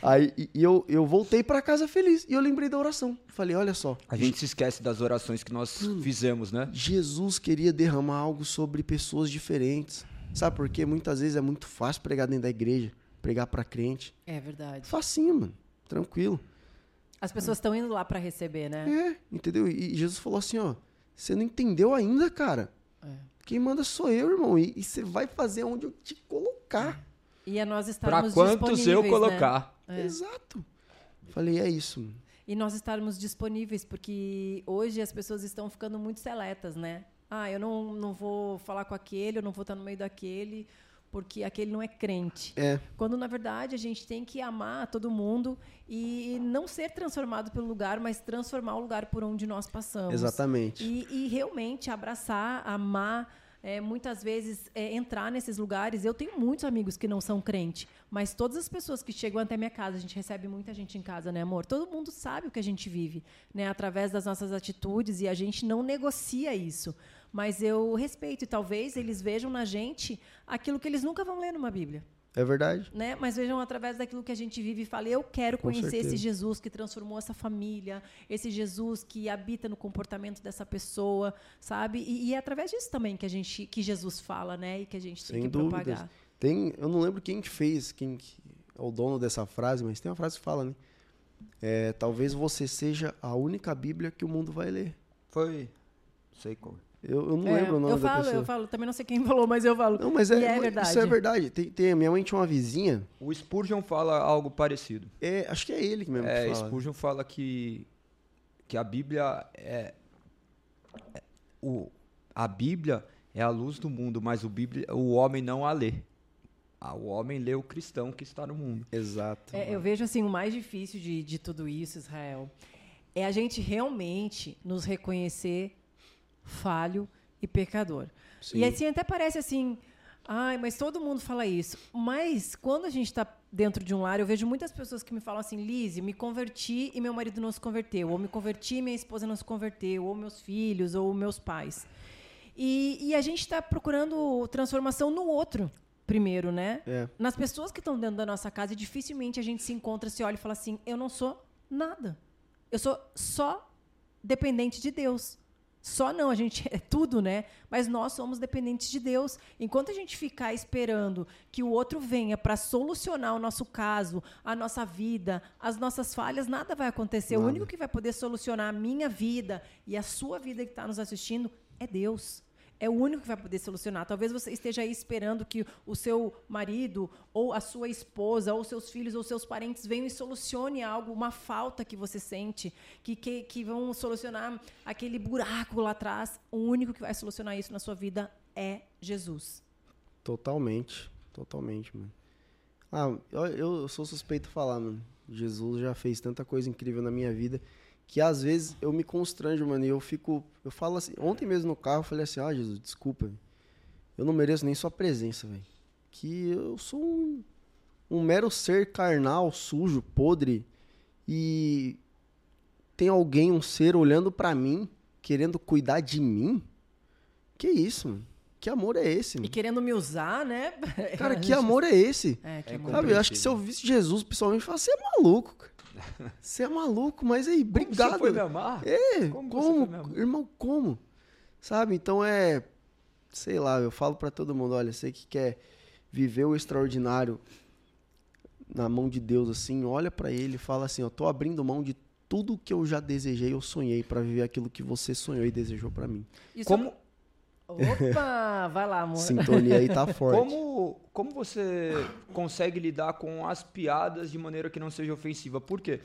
Aí e, e eu, eu voltei para casa feliz. E eu lembrei da oração. Falei, olha só. A gente se esquece das orações que nós mano, fizemos, né? Jesus queria derramar algo sobre pessoas diferentes. Sabe por quê? Muitas vezes é muito fácil pregar dentro da igreja. Pregar para crente. É verdade. Facinho, mano. Tranquilo. As pessoas estão indo lá para receber, né? É, entendeu? E Jesus falou assim, ó. Você não entendeu ainda, cara. É. Quem manda sou eu, irmão. E, você vai fazer onde eu te colocar. E é nós estarmos Para quantos eu né? colocar. Né? É. Exato. Falei, é isso. E nós estarmos disponíveis, porque hoje as pessoas estão ficando muito seletas, né? Ah, eu não, não vou falar com aquele, eu não vou estar no meio daquele, porque aquele não é crente. É. Quando, na verdade, a gente tem que amar todo mundo e não ser transformado pelo lugar, mas transformar o lugar por onde nós passamos. Exatamente. E, e realmente abraçar, amar, é, muitas vezes é, entrar nesses lugares. Eu tenho muitos amigos que não são crente, mas todas as pessoas que chegam até minha casa, a gente recebe muita gente em casa, né, amor? Todo mundo sabe o que a gente vive, né, através das nossas atitudes e a gente não negocia isso mas eu respeito e talvez eles vejam na gente aquilo que eles nunca vão ler numa Bíblia. É verdade. Né? Mas vejam através daquilo que a gente vive e fala, eu quero Com conhecer certeza. esse Jesus que transformou essa família, esse Jesus que habita no comportamento dessa pessoa, sabe? E, e é através disso também que a gente, que Jesus fala, né? E que a gente tem Sem que dúvidas. propagar. Tem, eu não lembro quem que fez, quem que é o dono dessa frase, mas tem uma frase que fala, né? É, talvez você seja a única Bíblia que o mundo vai ler. Foi, sei qual. Eu, eu não é, lembro o nome eu falo, da pessoa. Eu falo, também não sei quem falou, mas eu falo. Não, mas é, é verdade. Isso é verdade. Tem, tem, minha mãe tinha uma vizinha. O Spurgeon fala algo parecido. É, acho que é ele que mesmo é, que fala. Spurgeon fala que, que a Bíblia é, é, o, a Bíblia é a luz do mundo, mas o, Bíblia, o homem não a lê. Ah, o homem lê o cristão que está no mundo. Exato. É, eu vejo assim, o mais difícil de, de tudo isso, Israel, é a gente realmente nos reconhecer falho e pecador. Sim. E assim até parece assim, ai, mas todo mundo fala isso. Mas quando a gente está dentro de um lar, eu vejo muitas pessoas que me falam assim, Lise, me converti e meu marido não se converteu, ou me converti e minha esposa não se converteu, ou meus filhos, ou meus pais. E, e a gente está procurando transformação no outro primeiro, né? É. Nas pessoas que estão dentro da nossa casa, dificilmente a gente se encontra, se olha e fala assim, eu não sou nada. Eu sou só dependente de Deus. Só não, a gente é tudo, né? Mas nós somos dependentes de Deus. Enquanto a gente ficar esperando que o outro venha para solucionar o nosso caso, a nossa vida, as nossas falhas, nada vai acontecer. Nada. O único que vai poder solucionar a minha vida e a sua vida que está nos assistindo é Deus é o único que vai poder solucionar. Talvez você esteja aí esperando que o seu marido, ou a sua esposa, ou seus filhos, ou seus parentes venham e solucione algo, uma falta que você sente, que, que, que vão solucionar aquele buraco lá atrás. O único que vai solucionar isso na sua vida é Jesus. Totalmente, totalmente, mano. Ah, eu, eu sou suspeito de falar, mano. Jesus já fez tanta coisa incrível na minha vida que às vezes eu me constranjo, mano, e eu fico, eu falo assim, ontem mesmo no carro eu falei assim, ah, Jesus, desculpa, eu não mereço nem sua presença, velho, que eu sou um, um mero ser carnal, sujo, podre, e tem alguém, um ser olhando para mim, querendo cuidar de mim, que isso, mano? Que amor é esse? Mano? E querendo me usar, né? Cara, que amor é esse? É, que é Sabe, eu acho que se eu visse Jesus pessoalmente, eu falo, você é maluco, cara. Você é maluco, mas aí, obrigado. Como você foi me amar? É, como? como? Irmão, como? Sabe? Então é. Sei lá, eu falo para todo mundo: olha, você que quer viver o extraordinário na mão de Deus, assim, olha para ele e fala assim: eu tô abrindo mão de tudo que eu já desejei, eu sonhei para viver aquilo que você sonhou e desejou para mim. Isso como Opa, vai lá, amor. Sintonia aí tá forte. Como, como você consegue lidar com as piadas de maneira que não seja ofensiva? Por quê?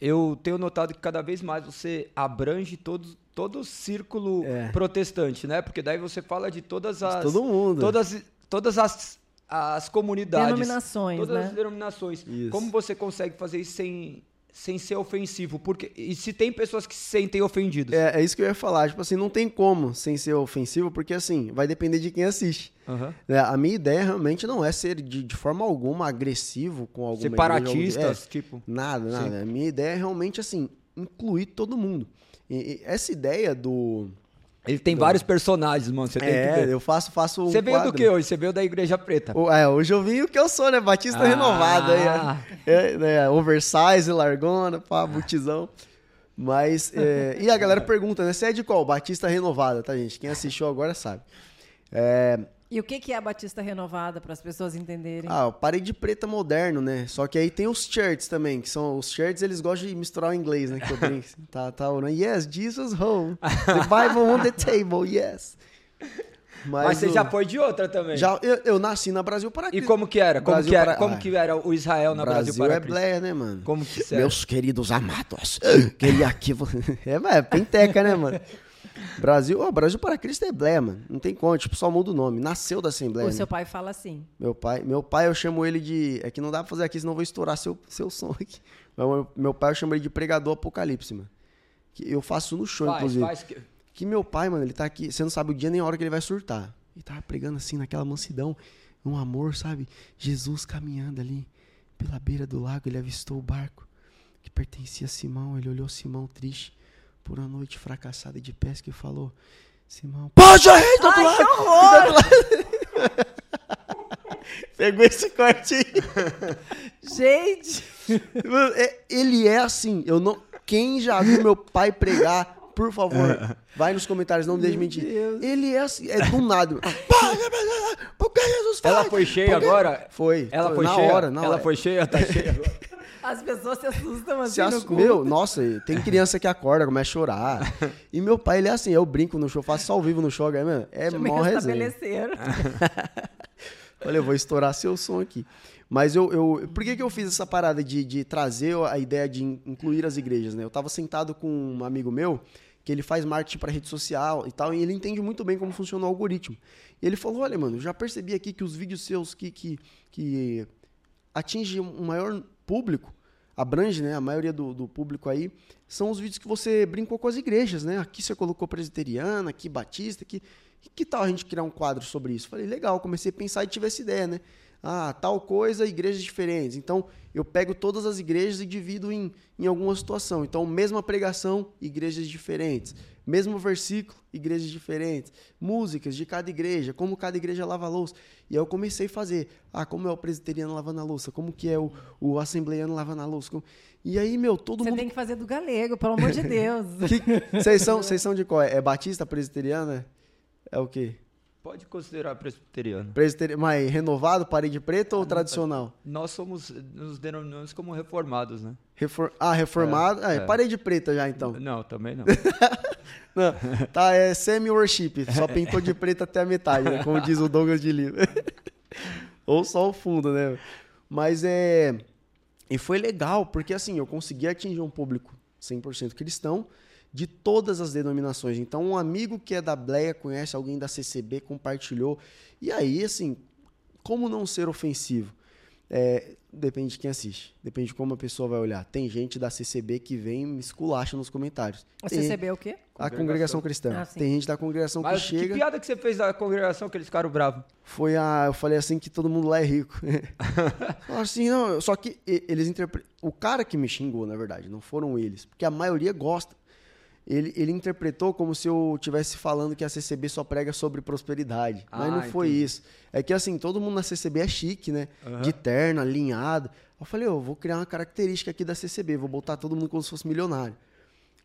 Eu tenho notado que cada vez mais você abrange todo, todo o círculo é. protestante, né? Porque daí você fala de todas as. De todo mundo. Todas, todas as, as comunidades. Denominações. Todas né? as denominações. Isso. Como você consegue fazer isso sem sem ser ofensivo. Porque, e se tem pessoas que se sentem ofendidas? É, é isso que eu ia falar. Tipo assim, não tem como sem ser ofensivo, porque assim, vai depender de quem assiste. Uhum. É, a minha ideia realmente não é ser de, de forma alguma agressivo com alguma Separatistas, é, tipo. Nada, nada. Sim. A minha ideia é realmente assim, incluir todo mundo. E, e essa ideia do ele tem do... vários personagens, mano. Você tem é, que ver. eu faço, faço um Você veio quadro. do que hoje? Você veio da Igreja Preta. O, é, hoje eu vim o que eu sou, né? Batista ah. renovado aí. É, né? Oversize, largona, pá, botizão. Mas, é, e a galera pergunta, né? Você é de qual? Batista renovada, tá, gente? Quem assistiu agora sabe. É, e o que, que é a Batista Renovada, para as pessoas entenderem? Ah, o parede preta moderno, né? Só que aí tem os shirts também, que são os shirts, eles gostam de misturar o inglês, né? Que eu brinco. tá, tá, né? Yes, Jesus home. The Bible on the table, yes. Mas, Mas você o... já foi de outra também. Já, eu, eu nasci na Brasil para Cristo. E como que era? Como, Brasil que era? Para... como que era o Israel na Brasil, Brasil para é Bleia, né, mano? Como que era? Meus queridos amados. Queria aqui... é, é penteca, né, mano? Brasil, oh, Brasil para Cristo é Blé, mano. Não tem como, tipo, só muda o nome. Nasceu da Assembleia. O né? seu pai fala assim. Meu pai, meu pai eu chamo ele de, é que não dá pra fazer aqui, senão eu vou estourar seu, seu som aqui. Meu, meu pai eu chamo ele de pregador apocalipse, mano. Que eu faço no show, faz, inclusive. Faz que... que meu pai, mano, ele tá aqui, você não sabe o dia nem a hora que ele vai surtar. Ele tava pregando assim naquela mansidão, um amor, sabe? Jesus caminhando ali pela beira do lago, ele avistou o barco que pertencia a Simão, ele olhou Simão triste por uma noite fracassada de pesca e falou: Simão, pode a rede do outro lado! Que horror! Pegou esse corte aí. Gente! É, ele é assim, eu não. Quem já viu meu pai pregar, por favor, vai nos comentários, não me deixe mentir. Ele é assim, é do nada. Por que Jesus faz? Ela foi cheia agora? Foi. Ela foi na cheia? hora, na Ela hora. foi cheia, tá cheia agora. As pessoas se assustam assim se ass... Meu, nossa, tem criança que acorda, começa a chorar. E meu pai, ele é assim, eu brinco no show, faço ao vivo no show, é, é mó resenha. Olha, eu vou estourar seu som aqui. Mas eu, eu por que, que eu fiz essa parada de, de trazer a ideia de incluir as igrejas, né? Eu tava sentado com um amigo meu, que ele faz marketing para rede social e tal, e ele entende muito bem como funciona o algoritmo. E ele falou: olha, mano, já percebi aqui que os vídeos seus que, que, que atingem um maior público, abrange né, a maioria do, do, público aí, são os vídeos que você brincou com as igrejas, né? Aqui você colocou presbiteriana, aqui batista, aqui. Que tal a gente criar um quadro sobre isso? Falei, legal, comecei a pensar e tive essa ideia, né? Ah, tal coisa, igrejas diferentes. Então, eu pego todas as igrejas e divido em, em alguma situação. Então, mesma pregação, igrejas diferentes. Mesmo versículo, igrejas diferentes. Músicas de cada igreja, como cada igreja lava a louça. E aí eu comecei a fazer. Ah, como é o presbiteriano lavando a louça? Como que é o, o assembleiano lavando a louça? Como... E aí, meu, todo Você mundo... tem que fazer do galego, pelo amor de Deus. Vocês são, são de qual? É batista presbiteriana? É o quê? Pode considerar presbiteriano. Presbiteriano, mas renovado, parede preta ah, ou tradicional? Nós somos, nos denominamos como reformados, né? Refor... Ah, reformado. É, ah, é, parede preta já, então. Não, também não. não tá, é semi-worship. Só pintou de preto até a metade, né? Como diz o Douglas de Lima. ou só o fundo, né? Mas é... E foi legal, porque assim, eu consegui atingir um público 100% cristão, de todas as denominações. Então, um amigo que é da Bleia conhece alguém da CCB, compartilhou. E aí, assim, como não ser ofensivo? É, depende de quem assiste. Depende de como a pessoa vai olhar. Tem gente da CCB que vem me esculacha nos comentários. A Tem, CCB é o quê? A congregação cristã. Ah, Tem gente da congregação Mas que chega. Que piada que você fez da congregação que eles ficaram bravos? Foi a. Eu falei assim que todo mundo lá é rico. assim, não. Só que eles interpretam. O cara que me xingou, na verdade, não foram eles. Porque a maioria gosta ele, ele interpretou como se eu estivesse falando que a CCB só prega sobre prosperidade. Ah, mas não foi entendi. isso. É que assim, todo mundo na CCB é chique, né? Uhum. De terno, alinhado. Eu falei, eu vou criar uma característica aqui da CCB, vou botar todo mundo como se fosse milionário.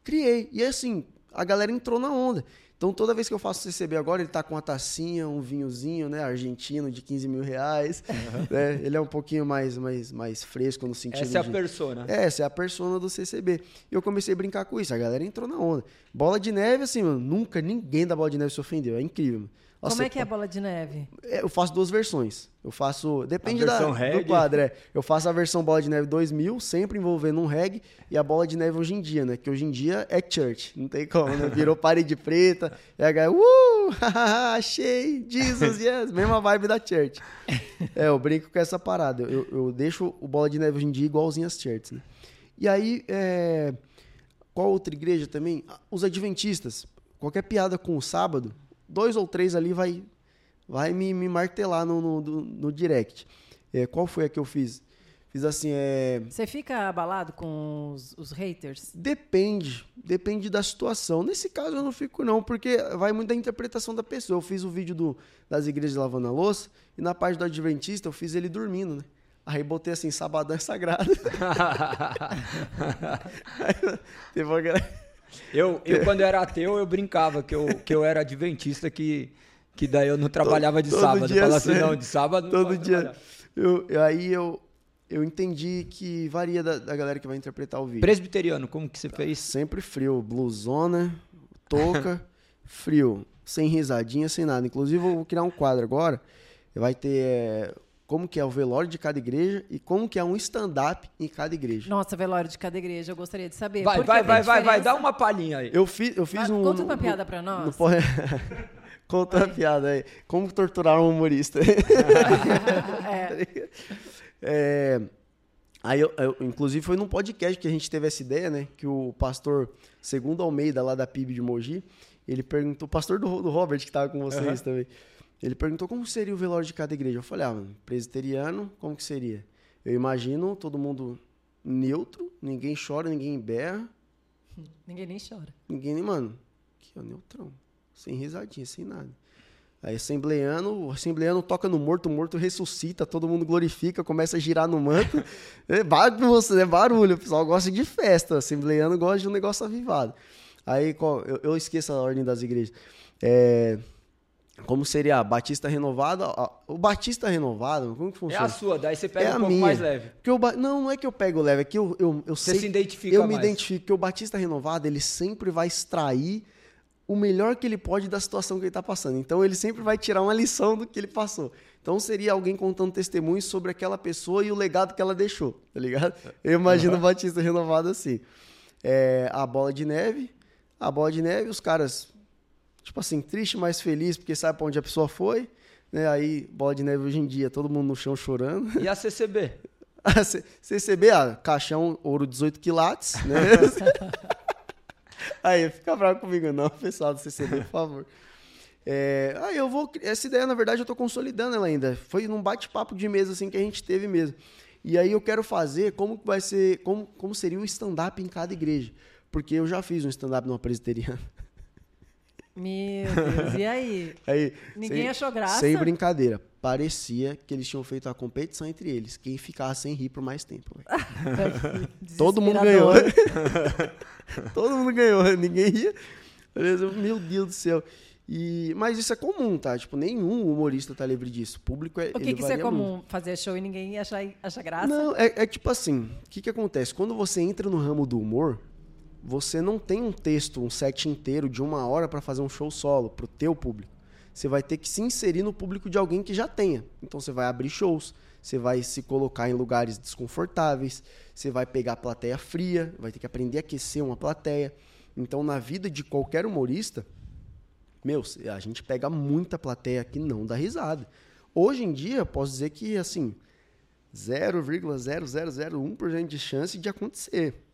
Criei. E assim, a galera entrou na onda. Então, toda vez que eu faço CCB agora, ele tá com uma tacinha, um vinhozinho, né? Argentino de 15 mil reais. Uhum. Né? Ele é um pouquinho mais, mais, mais fresco no sentido Essa é de... a persona. É, essa é a persona do CCB. E eu comecei a brincar com isso. A galera entrou na onda. Bola de neve, assim, mano, nunca ninguém da Bola de Neve se ofendeu. É incrível. Mano. Nossa, Como é que é a bola de neve? É, eu faço duas versões. Eu faço. Depende da, do quadro. É. Eu faço a versão bola de neve 2000, sempre envolvendo um reggae, e a bola de neve hoje em dia, né? Que hoje em dia é church. Não tem como, né? Virou parede preta. E a galera, uh! Achei! Jesus, yes! Mesma vibe da church. É, eu brinco com essa parada. Eu, eu deixo o bola de neve hoje em dia igualzinho às churches, né? E aí, é... qual outra igreja também? Os adventistas. Qualquer piada com o sábado dois ou três ali vai, vai me, me martelar no, no, no, no direct. É, qual foi a que eu fiz? Fiz assim, é... Você fica abalado com os, os, haters? Depende. Depende da situação. Nesse caso eu não fico não, porque vai muito da interpretação da pessoa. Eu fiz o vídeo do, das igrejas lavando a louça e na parte do Adventista eu fiz ele dormindo, né? Aí botei assim, sabadão é sagrado. Aí, teve uma eu, eu, quando eu era ateu, eu brincava que eu, que eu era adventista, que, que daí eu não trabalhava de todo sábado. Eu falava assim, não, de sábado Todo dia. Eu, aí eu, eu entendi que varia da, da, galera que vai interpretar o vídeo. Presbiteriano, como que você fez? Sempre frio. Blusona, touca, frio. Sem risadinha, sem nada. Inclusive, eu vou criar um quadro agora. Vai ter é, como que é o velório de cada igreja e como que é um stand-up em cada igreja. Nossa, velório de cada igreja, eu gostaria de saber. Vai, vai, vai, vai, vai, dá uma palhinha aí. Eu fiz, eu fiz um... Conta uma piada pra nós. No, conta uma piada aí. Como torturar um humorista. é. é... Aí, eu, eu, inclusive, foi num podcast que a gente teve essa ideia, né? Que o pastor Segundo Almeida, lá da PIB de Mogi, ele perguntou, o pastor do, do Robert, que estava com vocês uhum. também, ele perguntou como seria o velório de cada igreja. Eu falei, ah, presbiteriano, como que seria? Eu imagino todo mundo neutro, ninguém chora, ninguém berra. Ninguém nem chora. Ninguém nem, mano, aqui é neutrão. Sem risadinha, sem nada. Aí assembleano, o assembleano toca no morto, o morto ressuscita, todo mundo glorifica, começa a girar no manto. é bagunça, é barulho. O pessoal gosta de festa, o assembleano gosta de um negócio avivado. Aí eu, eu esqueço a ordem das igrejas. É, como seria a Batista renovada. O Batista renovado, como que funciona? É a sua, daí você pega é um pouco minha. mais leve. Porque eu, não, não é que eu pego leve, é que eu, eu, eu você sei. se identifica Eu mais. me identifico, que o Batista renovado, ele sempre vai extrair o melhor que ele pode da situação que ele está passando. Então ele sempre vai tirar uma lição do que ele passou. Então seria alguém contando testemunhos sobre aquela pessoa e o legado que ela deixou, tá ligado? Eu imagino uhum. o Batista renovado assim. É, a bola de neve, a bola de neve, os caras tipo assim, triste, mas feliz, porque sabe para onde a pessoa foi. Né? Aí, bola de neve hoje em dia, todo mundo no chão chorando. E a CCB? a C CCB, ah, caixão ouro 18 quilates, né? aí, fica bravo comigo não, pessoal do CCB, por favor. É, aí eu vou. Essa ideia, na verdade, eu estou consolidando ela ainda. Foi num bate-papo de mesa assim que a gente teve mesmo. E aí eu quero fazer como vai ser, como, como seria o stand-up em cada igreja. Porque eu já fiz um stand-up numa presbiteriana. Meu Deus, e aí? aí Ninguém sem, achou graça? Sem brincadeira. Parecia que eles tinham feito a competição entre eles. Quem ficasse sem rir por mais tempo. Todo mundo ganhou. Todo mundo ganhou. Ninguém ria. Meu Deus do céu. E, mas isso é comum, tá? Tipo, nenhum humorista tá livre disso. O público é. O que, que isso é comum? Muito. Fazer show e ninguém achar, achar graça? Não, é, é tipo assim: o que, que acontece? Quando você entra no ramo do humor, você não tem um texto, um set inteiro de uma hora para fazer um show solo pro teu público. Você vai ter que se inserir no público de alguém que já tenha. Então você vai abrir shows, você vai se colocar em lugares desconfortáveis, você vai pegar a plateia fria, vai ter que aprender a aquecer uma plateia. Então, na vida de qualquer humorista, meu, a gente pega muita plateia que não dá risada. Hoje em dia, posso dizer que, assim, 0,0001% de chance de acontecer.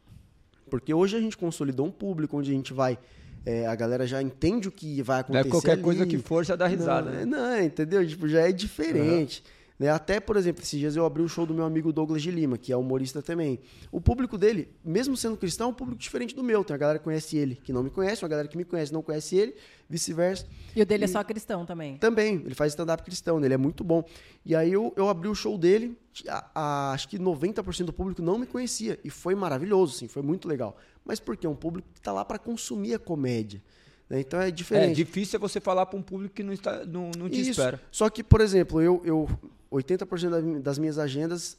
Porque hoje a gente consolidou um público onde a gente vai. É, a galera já entende o que vai acontecer. É qualquer ali. coisa que for, já dá risada. Não, né? não entendeu? Tipo, já é diferente. Uhum. Né? Até, por exemplo, esses dias eu abri o um show do meu amigo Douglas de Lima, que é humorista também. O público dele, mesmo sendo cristão, é um público diferente do meu. Tem a galera que conhece ele, que não me conhece, uma galera que me conhece não conhece ele, vice-versa. E o dele é e... é só cristão também? Também, ele faz stand-up cristão, né? ele é muito bom. E aí eu, eu abri o show dele, a, a, acho que 90% do público não me conhecia. E foi maravilhoso, sim, foi muito legal. Mas por quê? É um público que está lá para consumir a comédia. Né? Então é diferente. É difícil é você falar para um público que não, está, não, não te Isso. espera. Só que, por exemplo, eu, eu 80% das minhas agendas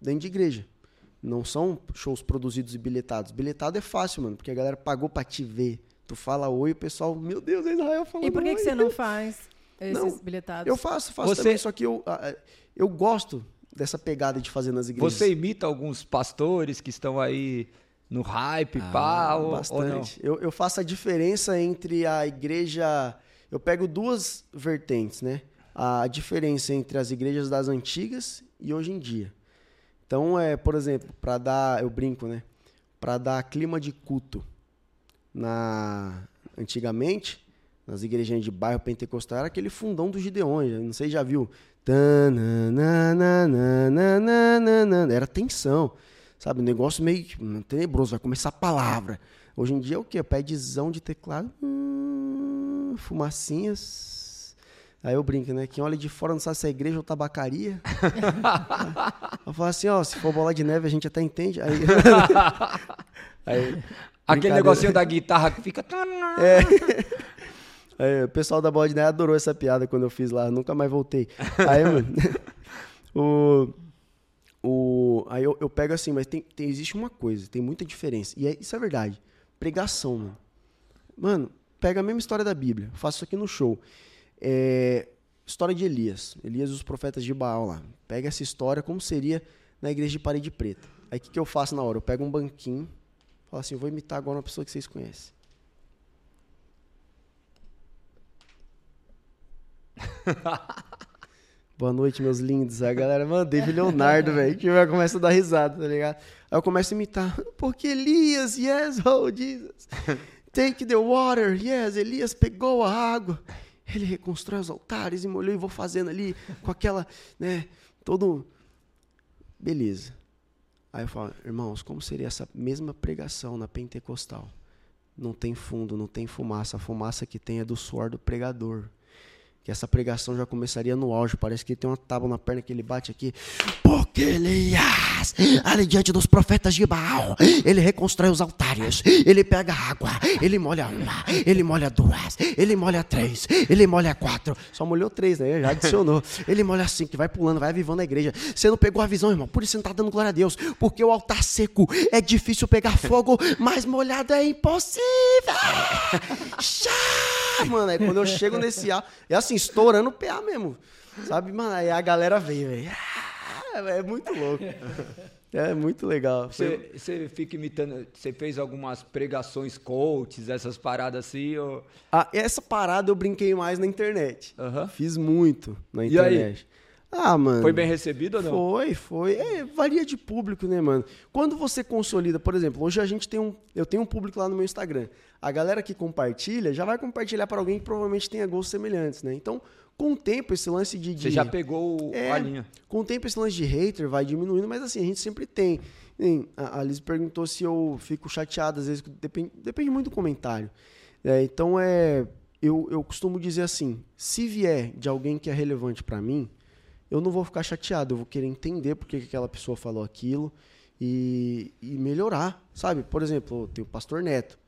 dentro de igreja. Não são shows produzidos e bilhetados. Bilhetado é fácil, mano, porque a galera pagou para te ver. Tu fala oi, o pessoal, meu Deus, é Israel falando E por que, que você não faz esses não, bilhetados? Eu faço, faço você... também, só que eu, eu gosto dessa pegada de fazer nas igrejas. Você imita alguns pastores que estão aí no hype, ah, pá, ou, bastante. Ou eu, eu faço a diferença entre a igreja. Eu pego duas vertentes, né? A diferença entre as igrejas das antigas e hoje em dia. Então, é, por exemplo, para dar, eu brinco, né? Para dar clima de culto na antigamente, nas igrejinhas de bairro pentecostal, era aquele fundão do Gideon, não sei já viu. Era tensão, sabe? Um negócio meio tenebroso, vai começar a palavra. Hoje em dia é o quê? Pedzão de teclado, hum, fumacinhas. Aí eu brinco, né? Quem olha de fora não sabe se é igreja ou tabacaria. eu falo assim, ó, se for bola de neve a gente até entende. Aí, aí Aquele negocinho da guitarra que fica. É. Aí, o pessoal da Bola de Neve adorou essa piada quando eu fiz lá, nunca mais voltei. Aí, mano, o, o, aí eu, eu pego assim, mas tem, tem, existe uma coisa, tem muita diferença. E é, isso é verdade. Pregação, mano. Mano, pega a mesma história da Bíblia, faço isso aqui no show. É, história de Elias. Elias e os profetas de Baal lá. Pega essa história como seria na igreja de parede preta. Aí o que, que eu faço na hora? Eu pego um banquinho, Fala assim, eu vou imitar agora uma pessoa que vocês conhecem. Boa noite, meus lindos. A galera, mano, David Leonardo, velho. Que vai começa a dar risada, tá ligado? Aí eu começo a imitar. Porque Elias, yes, oh Jesus. Take the water, yes. Elias pegou a água. Ele reconstrói os altares e molhou e vou fazendo ali com aquela, né, todo. Beleza. Aí eu falo, irmãos, como seria essa mesma pregação na pentecostal? Não tem fundo, não tem fumaça. A fumaça que tem é do suor do pregador que essa pregação já começaria no auge. Parece que ele tem uma tábua na perna que ele bate aqui. Porque Elias, ali diante dos profetas de Baal, ele reconstrói os altares, ele pega água, ele molha uma, ele molha duas, ele molha três, ele molha quatro. Só molhou três, né? Já adicionou. Ele molha cinco, vai pulando, vai avivando a igreja. Você não pegou a visão, irmão, por isso você não está dando glória a Deus. Porque o altar seco é difícil pegar fogo, mas molhado é impossível. Chá, mano. Aí quando eu chego nesse ar, é assim, estourando o PA mesmo. Sabe, mano? Aí a galera veio, velho. Ah, é muito louco. É muito legal. Você, você fica imitando. Você fez algumas pregações coaches, essas paradas assim? Ou... Ah, essa parada eu brinquei mais na internet. Uhum. Fiz muito na internet. Ah, mano. Foi bem recebido ou não? Foi, foi. É, varia de público, né, mano? Quando você consolida, por exemplo, hoje a gente tem um. Eu tenho um público lá no meu Instagram. A galera que compartilha já vai compartilhar para alguém que provavelmente tenha gostos semelhantes, né? Então, com o tempo, esse lance de. de você já pegou é, a linha. Com o tempo, esse lance de hater vai diminuindo, mas assim, a gente sempre tem. A Liz perguntou se eu fico chateado, às vezes, depende, depende muito do comentário. É, então, é eu, eu costumo dizer assim: se vier de alguém que é relevante para mim, eu não vou ficar chateado, eu vou querer entender por que aquela pessoa falou aquilo e, e melhorar, sabe? Por exemplo, tem o pastor Neto.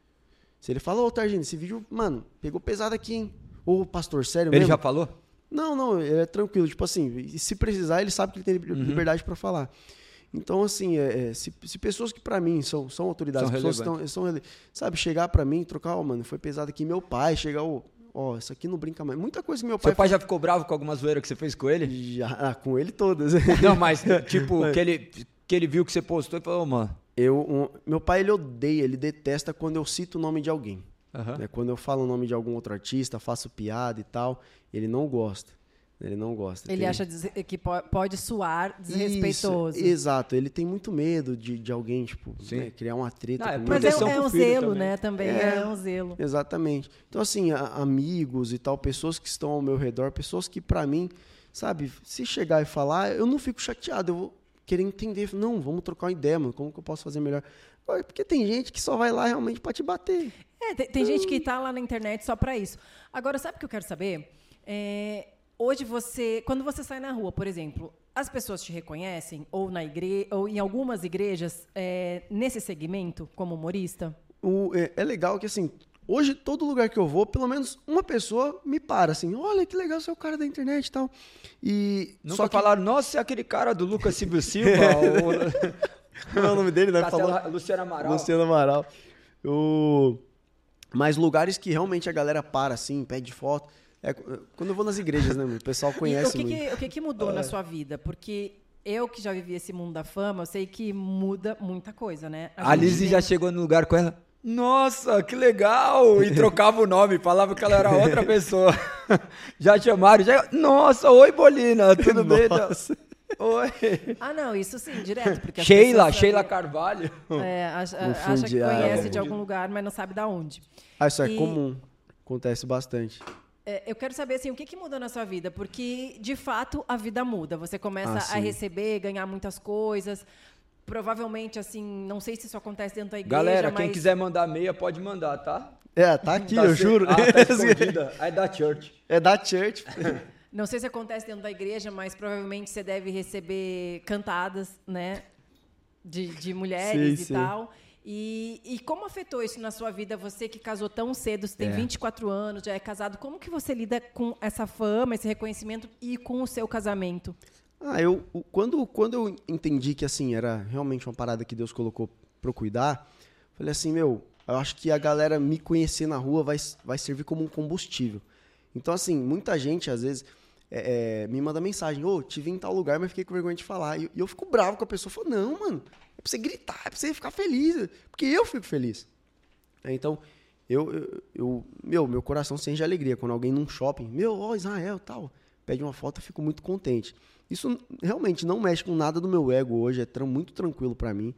Se ele fala, ô Targino, esse vídeo, mano, pegou pesado aqui, hein? Ô, pastor, sério Ele mesmo? já falou? Não, não, é tranquilo. Tipo assim, se precisar, ele sabe que ele tem uhum. liberdade uhum. para falar. Então, assim, é, é, se, se, pessoas que para mim são, são autoridades, são pessoas que estão, são, sabe, chegar para mim, trocar, ó, oh, mano, foi pesado aqui, meu pai, chegar, ó, oh, isso aqui não brinca mais. Muita coisa que meu pai. Seu pai já ficou bravo com alguma zoeira que você fez com ele? Já, ah, com ele todas. Não, mas, tipo, mas... Que, ele, que ele viu que você postou e falou, oh, mano. Eu, um, meu pai, ele odeia, ele detesta quando eu cito o nome de alguém. Uhum. Né? Quando eu falo o nome de algum outro artista, faço piada e tal, ele não gosta. Ele não gosta. Ele tem... acha que pode soar desrespeitoso. Isso, exato. Ele tem muito medo de, de alguém, tipo, né, criar uma treta. Não, é mas é, é um zelo, também. né? Também é, é, um zelo. Exatamente. Então, assim, a, amigos e tal, pessoas que estão ao meu redor, pessoas que, para mim, sabe, se chegar e falar, eu não fico chateado. Eu vou querer entender. Não, vamos trocar uma ideia, mano. Como que eu posso fazer melhor? Porque tem gente que só vai lá realmente para te bater. É, tem, tem gente que tá lá na internet só para isso. Agora, sabe o que eu quero saber? É hoje você, quando você sai na rua, por exemplo, as pessoas te reconhecem ou na igreja ou em algumas igrejas é, nesse segmento como humorista? O, é, é, legal que assim hoje todo lugar que eu vou pelo menos uma pessoa me para assim olha que legal você é o cara da internet e tal e nunca só que... falaram nossa é aquele cara do Lucas Silva Silva ou... não é o nome dele né Castela, Luciano Amaral Luciano Amaral o... mas lugares que realmente a galera para assim pede foto é, quando eu vou nas igrejas, né, o pessoal conhece e o que, que, o que, que mudou é. na sua vida? Porque eu que já vivi esse mundo da fama, eu sei que muda muita coisa, né? A, a Lizzie já chegou no lugar com ela. Nossa, que legal! E trocava o nome, falava que ela era outra pessoa. já chamaram, já. Nossa, oi, Bolina, tudo bem? Oi. Ah, não, isso sim, direto. Porque Sheila, Sheila Carvalho. É, acha, acha que conhece de algum lugar, mas não sabe de onde. Ah, isso é e... é comum. Acontece bastante. É, eu quero saber assim, o que, que mudou na sua vida, porque de fato a vida muda. Você começa ah, a receber, ganhar muitas coisas. Provavelmente, assim, não sei se isso acontece dentro da igreja. Galera, mas... quem quiser mandar meia, pode mandar, tá? É, tá aqui, tá eu se... juro. Ah, tá escondida. É da church. É da church. Não sei se acontece dentro da igreja, mas provavelmente você deve receber cantadas, né? De, de mulheres sim, e sim. tal. E, e, como afetou isso na sua vida? Você que casou tão cedo, você tem é. 24 anos, já é casado. Como que você lida com essa fama, esse reconhecimento e com o seu casamento? Ah, eu quando, quando eu entendi que assim era realmente uma parada que Deus colocou para eu cuidar, falei assim, meu, eu acho que a galera me conhecer na rua vai, vai servir como um combustível. Então assim, muita gente às vezes é, é, me manda mensagem, ô, oh, te vi em tal lugar, mas fiquei com vergonha de falar. E, e eu fico bravo com a pessoa, falo, não, mano, é pra você gritar, é pra você ficar feliz, porque eu fico feliz. É, então, eu, eu, eu, meu, meu coração sente alegria quando alguém num shopping, meu, ó, Israel, tal, pede uma foto, eu fico muito contente. Isso realmente não mexe com nada do meu ego hoje, é muito tranquilo para mim.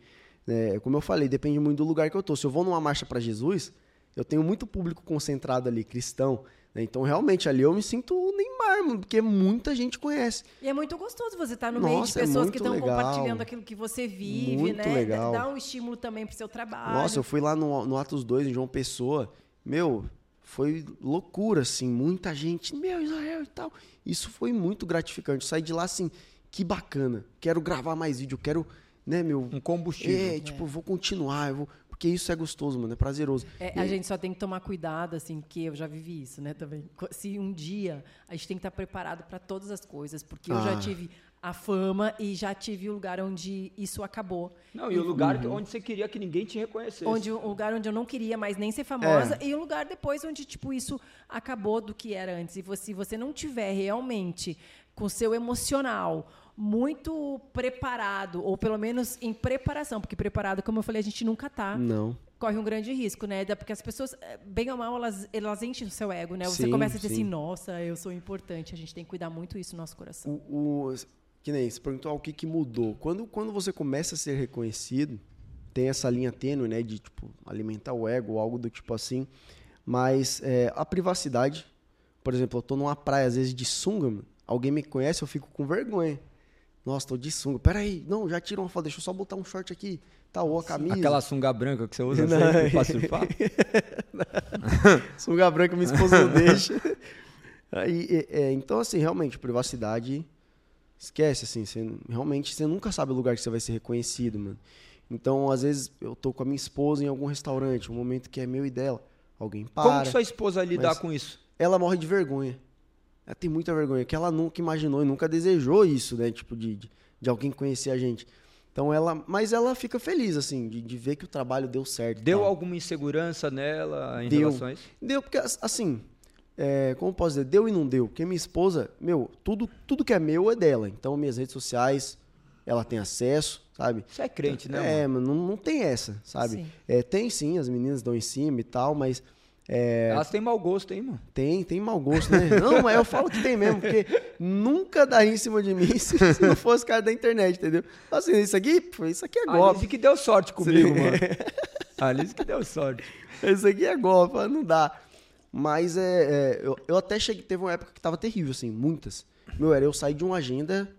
É, como eu falei, depende muito do lugar que eu tô. Se eu vou numa marcha para Jesus, eu tenho muito público concentrado ali, cristão. Né? Então, realmente, ali eu me sinto Neymar, mano, porque muita gente conhece. E é muito gostoso você estar tá no Nossa, meio de é pessoas é que estão compartilhando aquilo que você vive, muito né? Legal. Dá um estímulo também pro seu trabalho. Nossa, eu fui lá no, no Atos 2, em João Pessoa. Meu, foi loucura, assim. Muita gente, meu, Israel e tal. Isso foi muito gratificante. Saí de lá assim, que bacana. Quero gravar mais vídeo, quero, né, meu. Um combustível. É, tipo, vou continuar, eu vou porque isso é gostoso, mano, é prazeroso. É, a gente só tem que tomar cuidado, assim, que eu já vivi isso, né, também. Se um dia a gente tem que estar preparado para todas as coisas, porque ah. eu já ah. tive a fama e já tive o lugar onde isso acabou. Não, e, e o lugar uhum. onde você queria que ninguém te reconhecesse. Onde o lugar onde eu não queria mais nem ser famosa é. e o lugar depois onde tipo isso acabou do que era antes. E se você não tiver realmente com o seu emocional muito preparado, ou pelo menos em preparação, porque preparado, como eu falei, a gente nunca tá. Não. Corre um grande risco, né? Porque as pessoas, eh, bem ou mal, elas, elas enchem o seu ego, né? Você sim, começa a dizer sim. assim, nossa, eu sou importante. A gente tem que cuidar muito isso no nosso coração. O, o que nem você perguntou o que, que mudou. Quando, quando você começa a ser reconhecido, tem essa linha tênue, né? De, tipo, alimentar o ego, algo do tipo assim. Mas é, a privacidade, por exemplo, eu tô numa praia, às vezes, de sunga, alguém me conhece, eu fico com vergonha Nossa, tô de sunga. Peraí, não, já tirou uma foto, deixa eu só botar um short aqui. Tá, ou a camisa. Aquela sunga branca que você usa não. sempre pra surfar? sunga branca minha esposa não deixa. Aí, é, é, então, assim, realmente, privacidade, esquece, assim, você, realmente, você nunca sabe o lugar que você vai ser reconhecido, mano. Então, às vezes, eu tô com a minha esposa em algum restaurante, um momento que é meu e dela, alguém para. Como que sua esposa lidar com isso? Ela morre de vergonha. Ela tem muita vergonha, que ela nunca imaginou e nunca desejou isso, né? Tipo, de, de, de alguém conhecer a gente. Então ela, mas ela fica feliz assim de, de ver que o trabalho deu certo. Deu alguma insegurança nela em deu, relação a isso? Deu porque assim, é, como posso dizer, deu e não deu. Porque minha esposa, meu, tudo tudo que é meu é dela. Então minhas redes sociais, ela tem acesso, sabe? Você é crente, né? É, mano, não, não tem essa, sabe? Sim. É, tem sim, as meninas dão em cima e tal, mas é... Elas têm mau gosto, hein, mano? Tem, tem mau gosto, né? não, mas eu falo que tem mesmo, porque nunca daria em cima de mim se, se não fosse cara da internet, entendeu? Assim, isso aqui, isso aqui é golpe. Alice que deu sorte comigo, Sim. mano. Alice que deu sorte. Isso aqui é golpe, não dá. Mas é, é eu, eu, até cheguei, teve uma época que tava terrível, assim, muitas. Meu, era eu sair de uma agenda.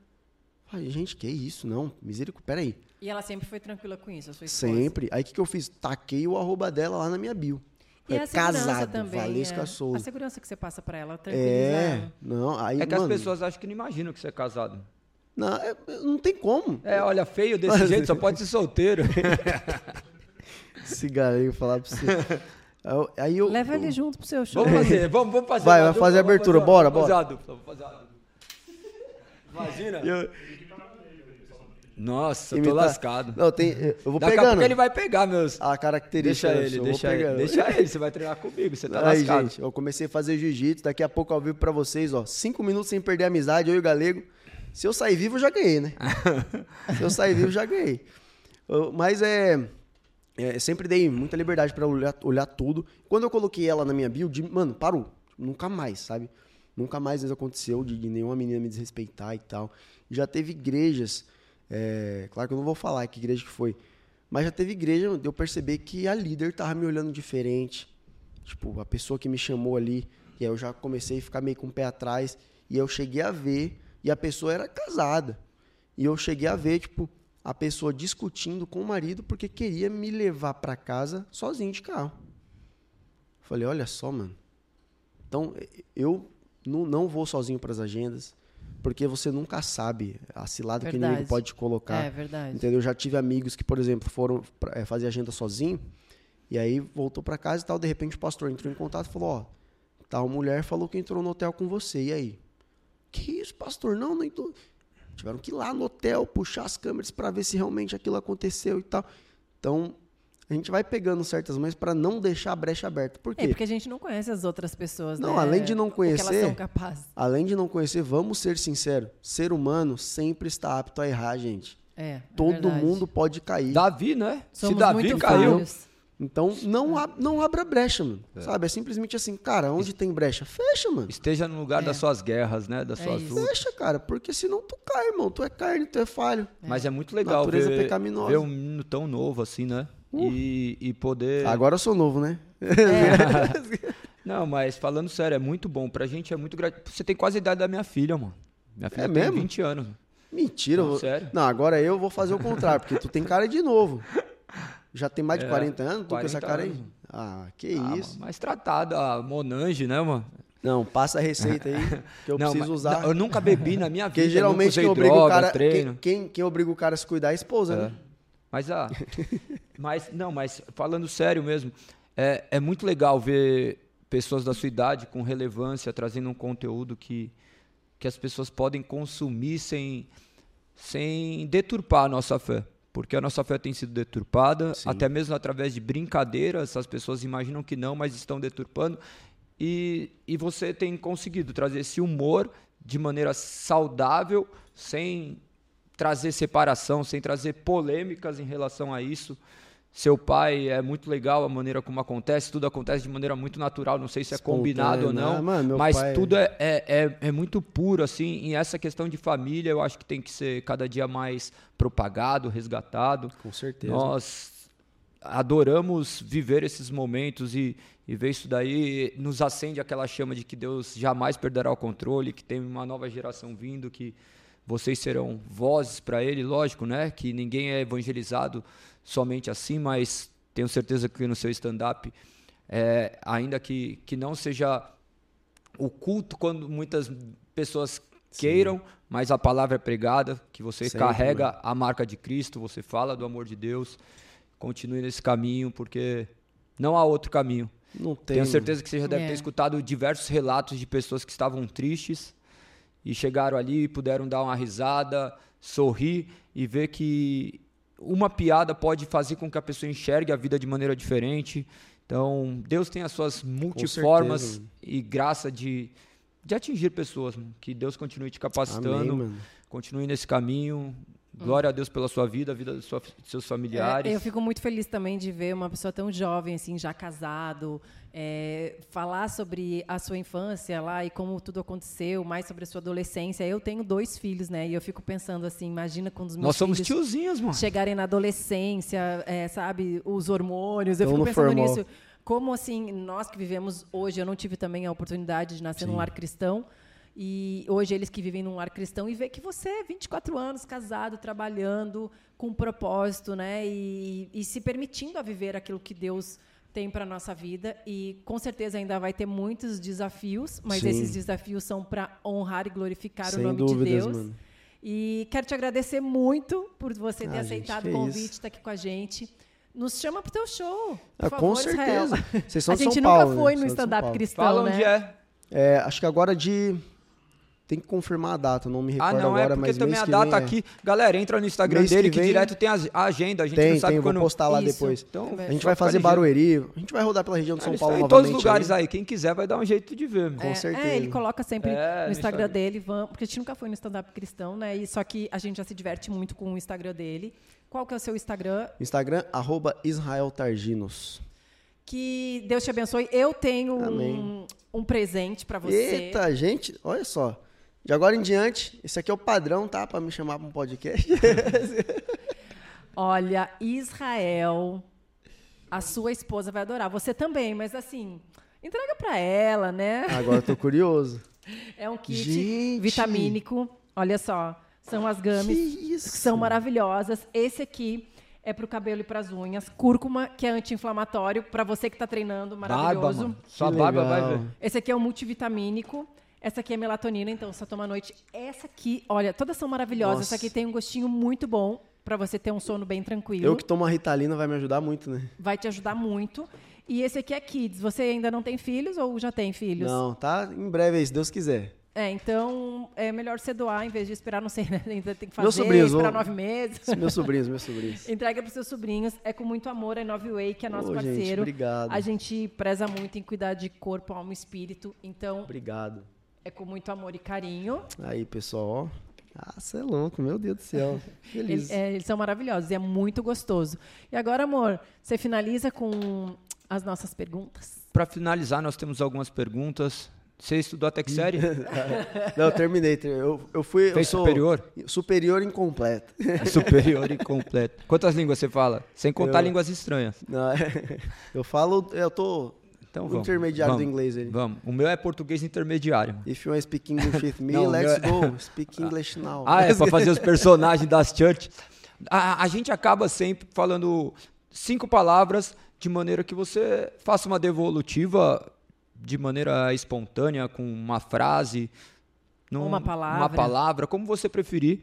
Falei, gente, que isso? Não, misericórdia, peraí. E ela sempre foi tranquila com isso, a sua esposa? Sempre. Aí o que, que eu fiz? Taquei o arroba dela lá na minha bio. E é casado, também, Valesca é. Souza. A segurança que você passa para ela, É, não, aí, é que mano, as pessoas acham que não imaginam que você é casado. Não, é, não tem como. É, olha, feio desse jeito, só pode ser solteiro. Cigareiro, falar pra você. Aí eu, Leva eu, ele junto pro seu show. Vamos fazer, vamos, vamos fazer. Vai, vai fazer a abertura, fazer, bora, bora. Fazer vamos fazer a Imagina. Eu, nossa, eu tô lascado. Não, tem, eu vou Daqui pegando. a pouco ele vai pegar meus... A característica. Deixa ele, deixa ele. Deixa ele, você vai treinar comigo, você tá Aí, lascado. gente, eu comecei a fazer jiu-jitsu, daqui a pouco ao vivo pra vocês, ó. Cinco minutos sem perder a amizade, eu e o Galego. Se eu sair vivo, eu já ganhei, né? Se eu sair vivo, eu já ganhei. Mas é... é sempre dei muita liberdade para olhar, olhar tudo. Quando eu coloquei ela na minha de, mano, parou. Nunca mais, sabe? Nunca mais isso aconteceu de, de nenhuma menina me desrespeitar e tal. Já teve igrejas é, claro que eu não vou falar que igreja que foi. Mas já teve igreja de eu perceber que a líder tava me olhando diferente. Tipo, a pessoa que me chamou ali. E aí eu já comecei a ficar meio com o pé atrás. E eu cheguei a ver. E a pessoa era casada. E eu cheguei a ver, tipo, a pessoa discutindo com o marido porque queria me levar para casa sozinho de carro. Falei, olha só, mano. Então, eu não, não vou sozinho para as agendas porque você nunca sabe a cilada verdade. que o inimigo pode te colocar. É verdade. Entendeu? Eu já tive amigos que, por exemplo, foram é, fazer agenda sozinho e aí voltou para casa e tal, de repente o pastor entrou em contato e falou, ó, tal mulher falou que entrou no hotel com você, e aí? Que isso, pastor? Não, nem tô... Tiveram que ir lá no hotel, puxar as câmeras para ver se realmente aquilo aconteceu e tal. Então, a gente vai pegando certas mães para não deixar a brecha aberta. Por é, quê? É porque a gente não conhece as outras pessoas, Não, né? além de não conhecer, além de não conhecer, vamos ser sinceros, ser humano sempre está apto a errar, gente. É, é Todo é mundo pode cair. Davi, né? Somos Se Davi caiu, falhos. Então, não, ab não abra brecha, mano. É. Sabe? É simplesmente assim, cara, onde Est tem brecha? Fecha, mano. Esteja no lugar é. das suas guerras, né? Das é suas lutas. Fecha, cara, porque senão tu cai, irmão. Tu é carne, tu é falho. Mas é muito legal ver, ver um menino tão novo assim, né? Uh. E, e poder. Agora eu sou novo, né? É. Não, mas falando sério, é muito bom. Pra gente é muito gratificante. Você tem quase a idade da minha filha, mano. Minha filha é tem mesmo? 20 anos. Mentira. Não, vou... Sério? Não, agora eu vou fazer o contrário, porque tu tem cara de novo. Já tem mais de é, 40 anos? Tu com essa cara anos. aí? Ah, que ah, isso. Mais tratado, a Monange, né, mano? Não, passa a receita aí que eu não, preciso mas, usar. Não, eu nunca bebi na minha vida. Porque geralmente quem obriga, droga, o cara, quem, quem, quem, obriga o cara a se cuidar é a esposa, é. né? Mas, ah, mas, não, mas falando sério mesmo, é, é muito legal ver pessoas da sua idade com relevância trazendo um conteúdo que, que as pessoas podem consumir sem, sem deturpar a nossa fé. Porque a nossa fé tem sido deturpada, Sim. até mesmo através de brincadeiras, as pessoas imaginam que não, mas estão deturpando. E, e você tem conseguido trazer esse humor de maneira saudável, sem trazer separação, sem trazer polêmicas em relação a isso. Seu pai é muito legal a maneira como acontece, tudo acontece de maneira muito natural, não sei se é combinado ou não, né? Mano, mas pai... tudo é, é, é, é, muito puro, assim, e essa questão de família eu acho que tem que ser cada dia mais propagado, resgatado. Com certeza. Nós adoramos viver esses momentos e, e ver isso daí nos acende aquela chama de que Deus jamais perderá o controle, que tem uma nova geração vindo, que vocês serão vozes para ele, lógico, né? Que ninguém é evangelizado somente assim, mas tenho certeza que no seu stand-up, é, ainda que, que não seja o culto quando muitas pessoas queiram, Sim. mas a palavra é pregada, que você Sempre, carrega né? a marca de Cristo, você fala do amor de Deus, continue nesse caminho, porque não há outro caminho. Não tem. Tenho certeza que você já deve é. ter escutado diversos relatos de pessoas que estavam tristes e chegaram ali, puderam dar uma risada, sorrir e ver que uma piada pode fazer com que a pessoa enxergue a vida de maneira diferente. Então, Deus tem as suas multiformas e graça de, de atingir pessoas. Que Deus continue te capacitando, Amém, continue nesse caminho. Glória a Deus pela sua vida, a vida dos seus familiares. É, eu fico muito feliz também de ver uma pessoa tão jovem, assim, já casado, é, falar sobre a sua infância lá e como tudo aconteceu, mais sobre a sua adolescência. Eu tenho dois filhos, né? E eu fico pensando assim, imagina quando os meus Nós somos tiozinhos, mano. chegarem na adolescência, é, sabe, os hormônios. Eu fico pensando formal. nisso. Como assim, nós que vivemos hoje, eu não tive também a oportunidade de nascer Sim. num lar cristão. E hoje eles que vivem num lar cristão e vê que você, 24 anos, casado, trabalhando, com um propósito, né? E, e se permitindo a viver aquilo que Deus tem para nossa vida e com certeza ainda vai ter muitos desafios, mas Sim. esses desafios são para honrar e glorificar Sem o nome dúvidas, de Deus. Mano. E quero te agradecer muito por você ter ah, aceitado gente, o convite, estar tá aqui com a gente. Nos chama para o teu show. Por ah, favor, com certeza. Vocês são a gente São nunca Paulo, foi né? no stand-up cristão. Fala né? onde é. é. Acho que agora de tem que confirmar a data, não me recordo agora, Ah, não, agora, é porque também a data é. aqui... Galera, entra no Instagram mês dele que, que direto tem a agenda, a gente tem, não sabe tem, quando... vou postar lá Isso. depois. Então, a gente vai fazer Barueri, a gente vai rodar pela região de São Paulo em novamente. Em todos os lugares aí. aí. quem quiser vai dar um jeito de ver. Com é, certeza. É, ele coloca sempre é, no Instagram dele, vamos, porque a gente nunca foi no stand-up cristão, né? E, só que a gente já se diverte muito com o Instagram dele. Qual que é o seu Instagram? Instagram, arroba Israel Targinos. Que Deus te abençoe. Eu tenho um, um presente para você. Eita, gente, olha só. De agora em diante, esse aqui é o padrão, tá? Para me chamar para um podcast. Olha, Israel, a sua esposa vai adorar. Você também, mas assim, entrega para ela, né? Agora eu tô curioso. É um kit Gente. vitamínico. Olha só, são as games que, que são maravilhosas. Esse aqui é para o cabelo e para as unhas. Cúrcuma, que é anti-inflamatório, para você que está treinando, maravilhoso. Barba, Sua barba vai ver. Esse aqui é o multivitamínico. Essa aqui é melatonina, então só toma à noite. Essa aqui, olha, todas são maravilhosas. Nossa. Essa aqui tem um gostinho muito bom para você ter um sono bem tranquilo. Eu que tomo a Ritalina vai me ajudar muito, né? Vai te ajudar muito. E esse aqui é Kids. Você ainda não tem filhos ou já tem filhos? Não, tá em breve aí, se Deus quiser. É, então é melhor você doar em vez de esperar, não sei, né? ainda tem que fazer, meus sobrinhos, esperar nove meses. Meus sobrinhos, meus sobrinhos. Entrega para os seus sobrinhos. É com muito amor, é Nove Way, que é nosso oh, parceiro. Gente, obrigado. A gente preza muito em cuidar de corpo, alma e espírito. Então. Obrigado. É com muito amor e carinho. Aí, pessoal, ah, você é louco, meu Deus do céu. Feliz. Eles, é, eles são maravilhosos e é muito gostoso. E agora, amor, você finaliza com as nossas perguntas? Para finalizar, nós temos algumas perguntas. Você estudou até que série? Não, eu terminei. Eu, eu fui. Fez eu superior? Superior incompleto. superior incompleto. Quantas línguas você fala? Sem contar eu, línguas estranhas. Não, eu falo. Eu tô então, vamos, intermediário vamos, do inglês ele. Vamos. O meu é português intermediário. If you want to speak English with me, Não, let's é... go. Speak English now. Ah, é para fazer os personagens das church. A, a gente acaba sempre falando cinco palavras de maneira que você faça uma devolutiva de maneira espontânea, com uma frase, num, uma palavra. uma palavra, como você preferir.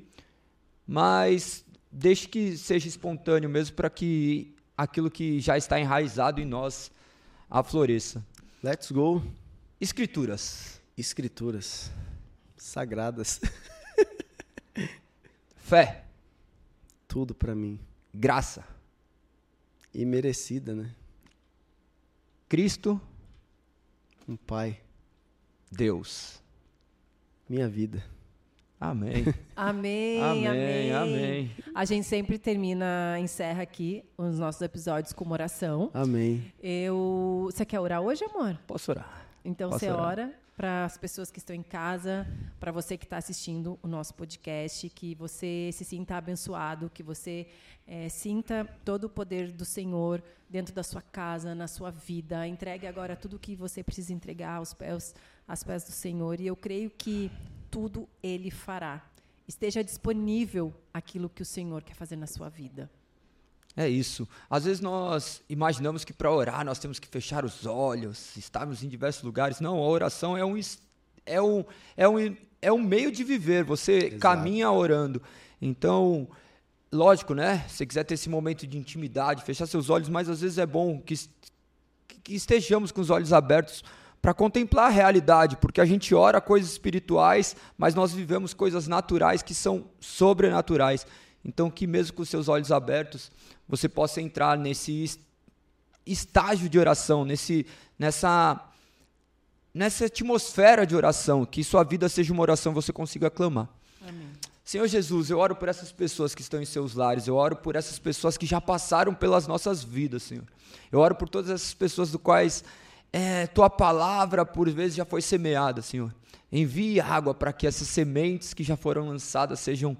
Mas deixe que seja espontâneo mesmo para que aquilo que já está enraizado em nós a floresça. Let's go. Escrituras. Escrituras. Sagradas. Fé. Tudo para mim. Graça. E merecida, né? Cristo. Um Pai. Deus. Minha vida. Amém. amém. amém. Amém. A gente sempre termina, encerra aqui os nossos episódios com uma oração. Amém. Eu, você quer orar hoje, amor? Posso orar. Então Posso você orar. ora para as pessoas que estão em casa, para você que está assistindo o nosso podcast, que você se sinta abençoado, que você é, sinta todo o poder do Senhor dentro da sua casa, na sua vida. Entregue agora tudo o que você precisa entregar aos pés, aos pés do Senhor. E eu creio que tudo Ele fará. esteja disponível aquilo que o Senhor quer fazer na sua vida. É isso. Às vezes nós imaginamos que para orar nós temos que fechar os olhos, estarmos em diversos lugares. Não, a oração é um, é um, é um, é um meio de viver. Você Exato. caminha orando. Então, lógico, né? Se você quiser ter esse momento de intimidade, fechar seus olhos, mas às vezes é bom que, que estejamos com os olhos abertos para contemplar a realidade, porque a gente ora coisas espirituais, mas nós vivemos coisas naturais que são sobrenaturais. Então, que mesmo com seus olhos abertos, você possa entrar nesse estágio de oração, nesse, nessa, nessa atmosfera de oração, que sua vida seja uma oração, você consiga clamar. Amém. Senhor Jesus, eu oro por essas pessoas que estão em seus lares, eu oro por essas pessoas que já passaram pelas nossas vidas, Senhor. Eu oro por todas essas pessoas do quais é, tua palavra por vezes já foi semeada, Senhor. Envie água para que essas sementes que já foram lançadas sejam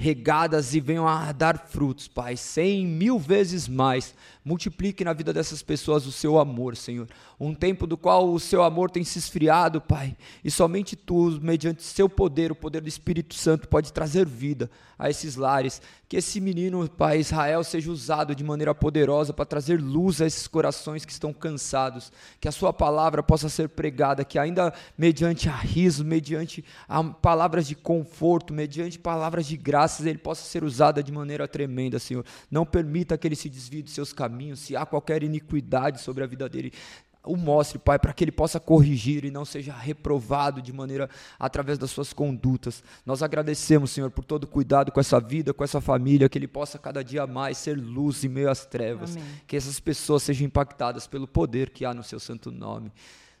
regadas e venham a dar frutos, Pai, cem mil vezes mais. Multiplique na vida dessas pessoas o seu amor, Senhor. Um tempo do qual o seu amor tem se esfriado, Pai, e somente tu, mediante seu poder, o poder do Espírito Santo, pode trazer vida a esses lares. Que esse menino, Pai, Israel, seja usado de maneira poderosa para trazer luz a esses corações que estão cansados. Que a sua palavra possa ser pregada, que ainda mediante a riso, mediante a palavras de conforto, mediante palavras de graça, graças ele possa ser usada de maneira tremenda, Senhor. Não permita que ele se desvie dos seus caminhos, se há qualquer iniquidade sobre a vida dele, o mostre, Pai, para que ele possa corrigir e não seja reprovado de maneira através das suas condutas. Nós agradecemos, Senhor, por todo o cuidado com essa vida, com essa família, que ele possa cada dia mais ser luz em meio às trevas, Amém. que essas pessoas sejam impactadas pelo poder que há no seu santo nome.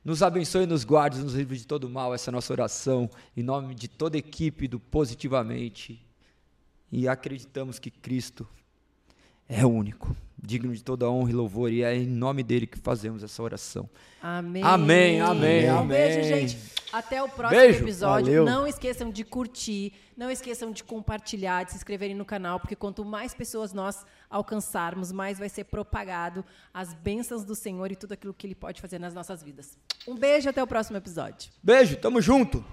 Nos abençoe nos guarde, nos livre de todo mal, essa é a nossa oração, em nome de toda a equipe do Positivamente e acreditamos que Cristo é único, digno de toda honra e louvor, e é em nome dele que fazemos essa oração. Amém. Amém, amém, um amém. beijo, gente. Até o próximo beijo. episódio. Valeu. Não esqueçam de curtir, não esqueçam de compartilhar, de se inscreverem no canal, porque quanto mais pessoas nós alcançarmos, mais vai ser propagado as bênçãos do Senhor e tudo aquilo que ele pode fazer nas nossas vidas. Um beijo, até o próximo episódio. Beijo, tamo junto.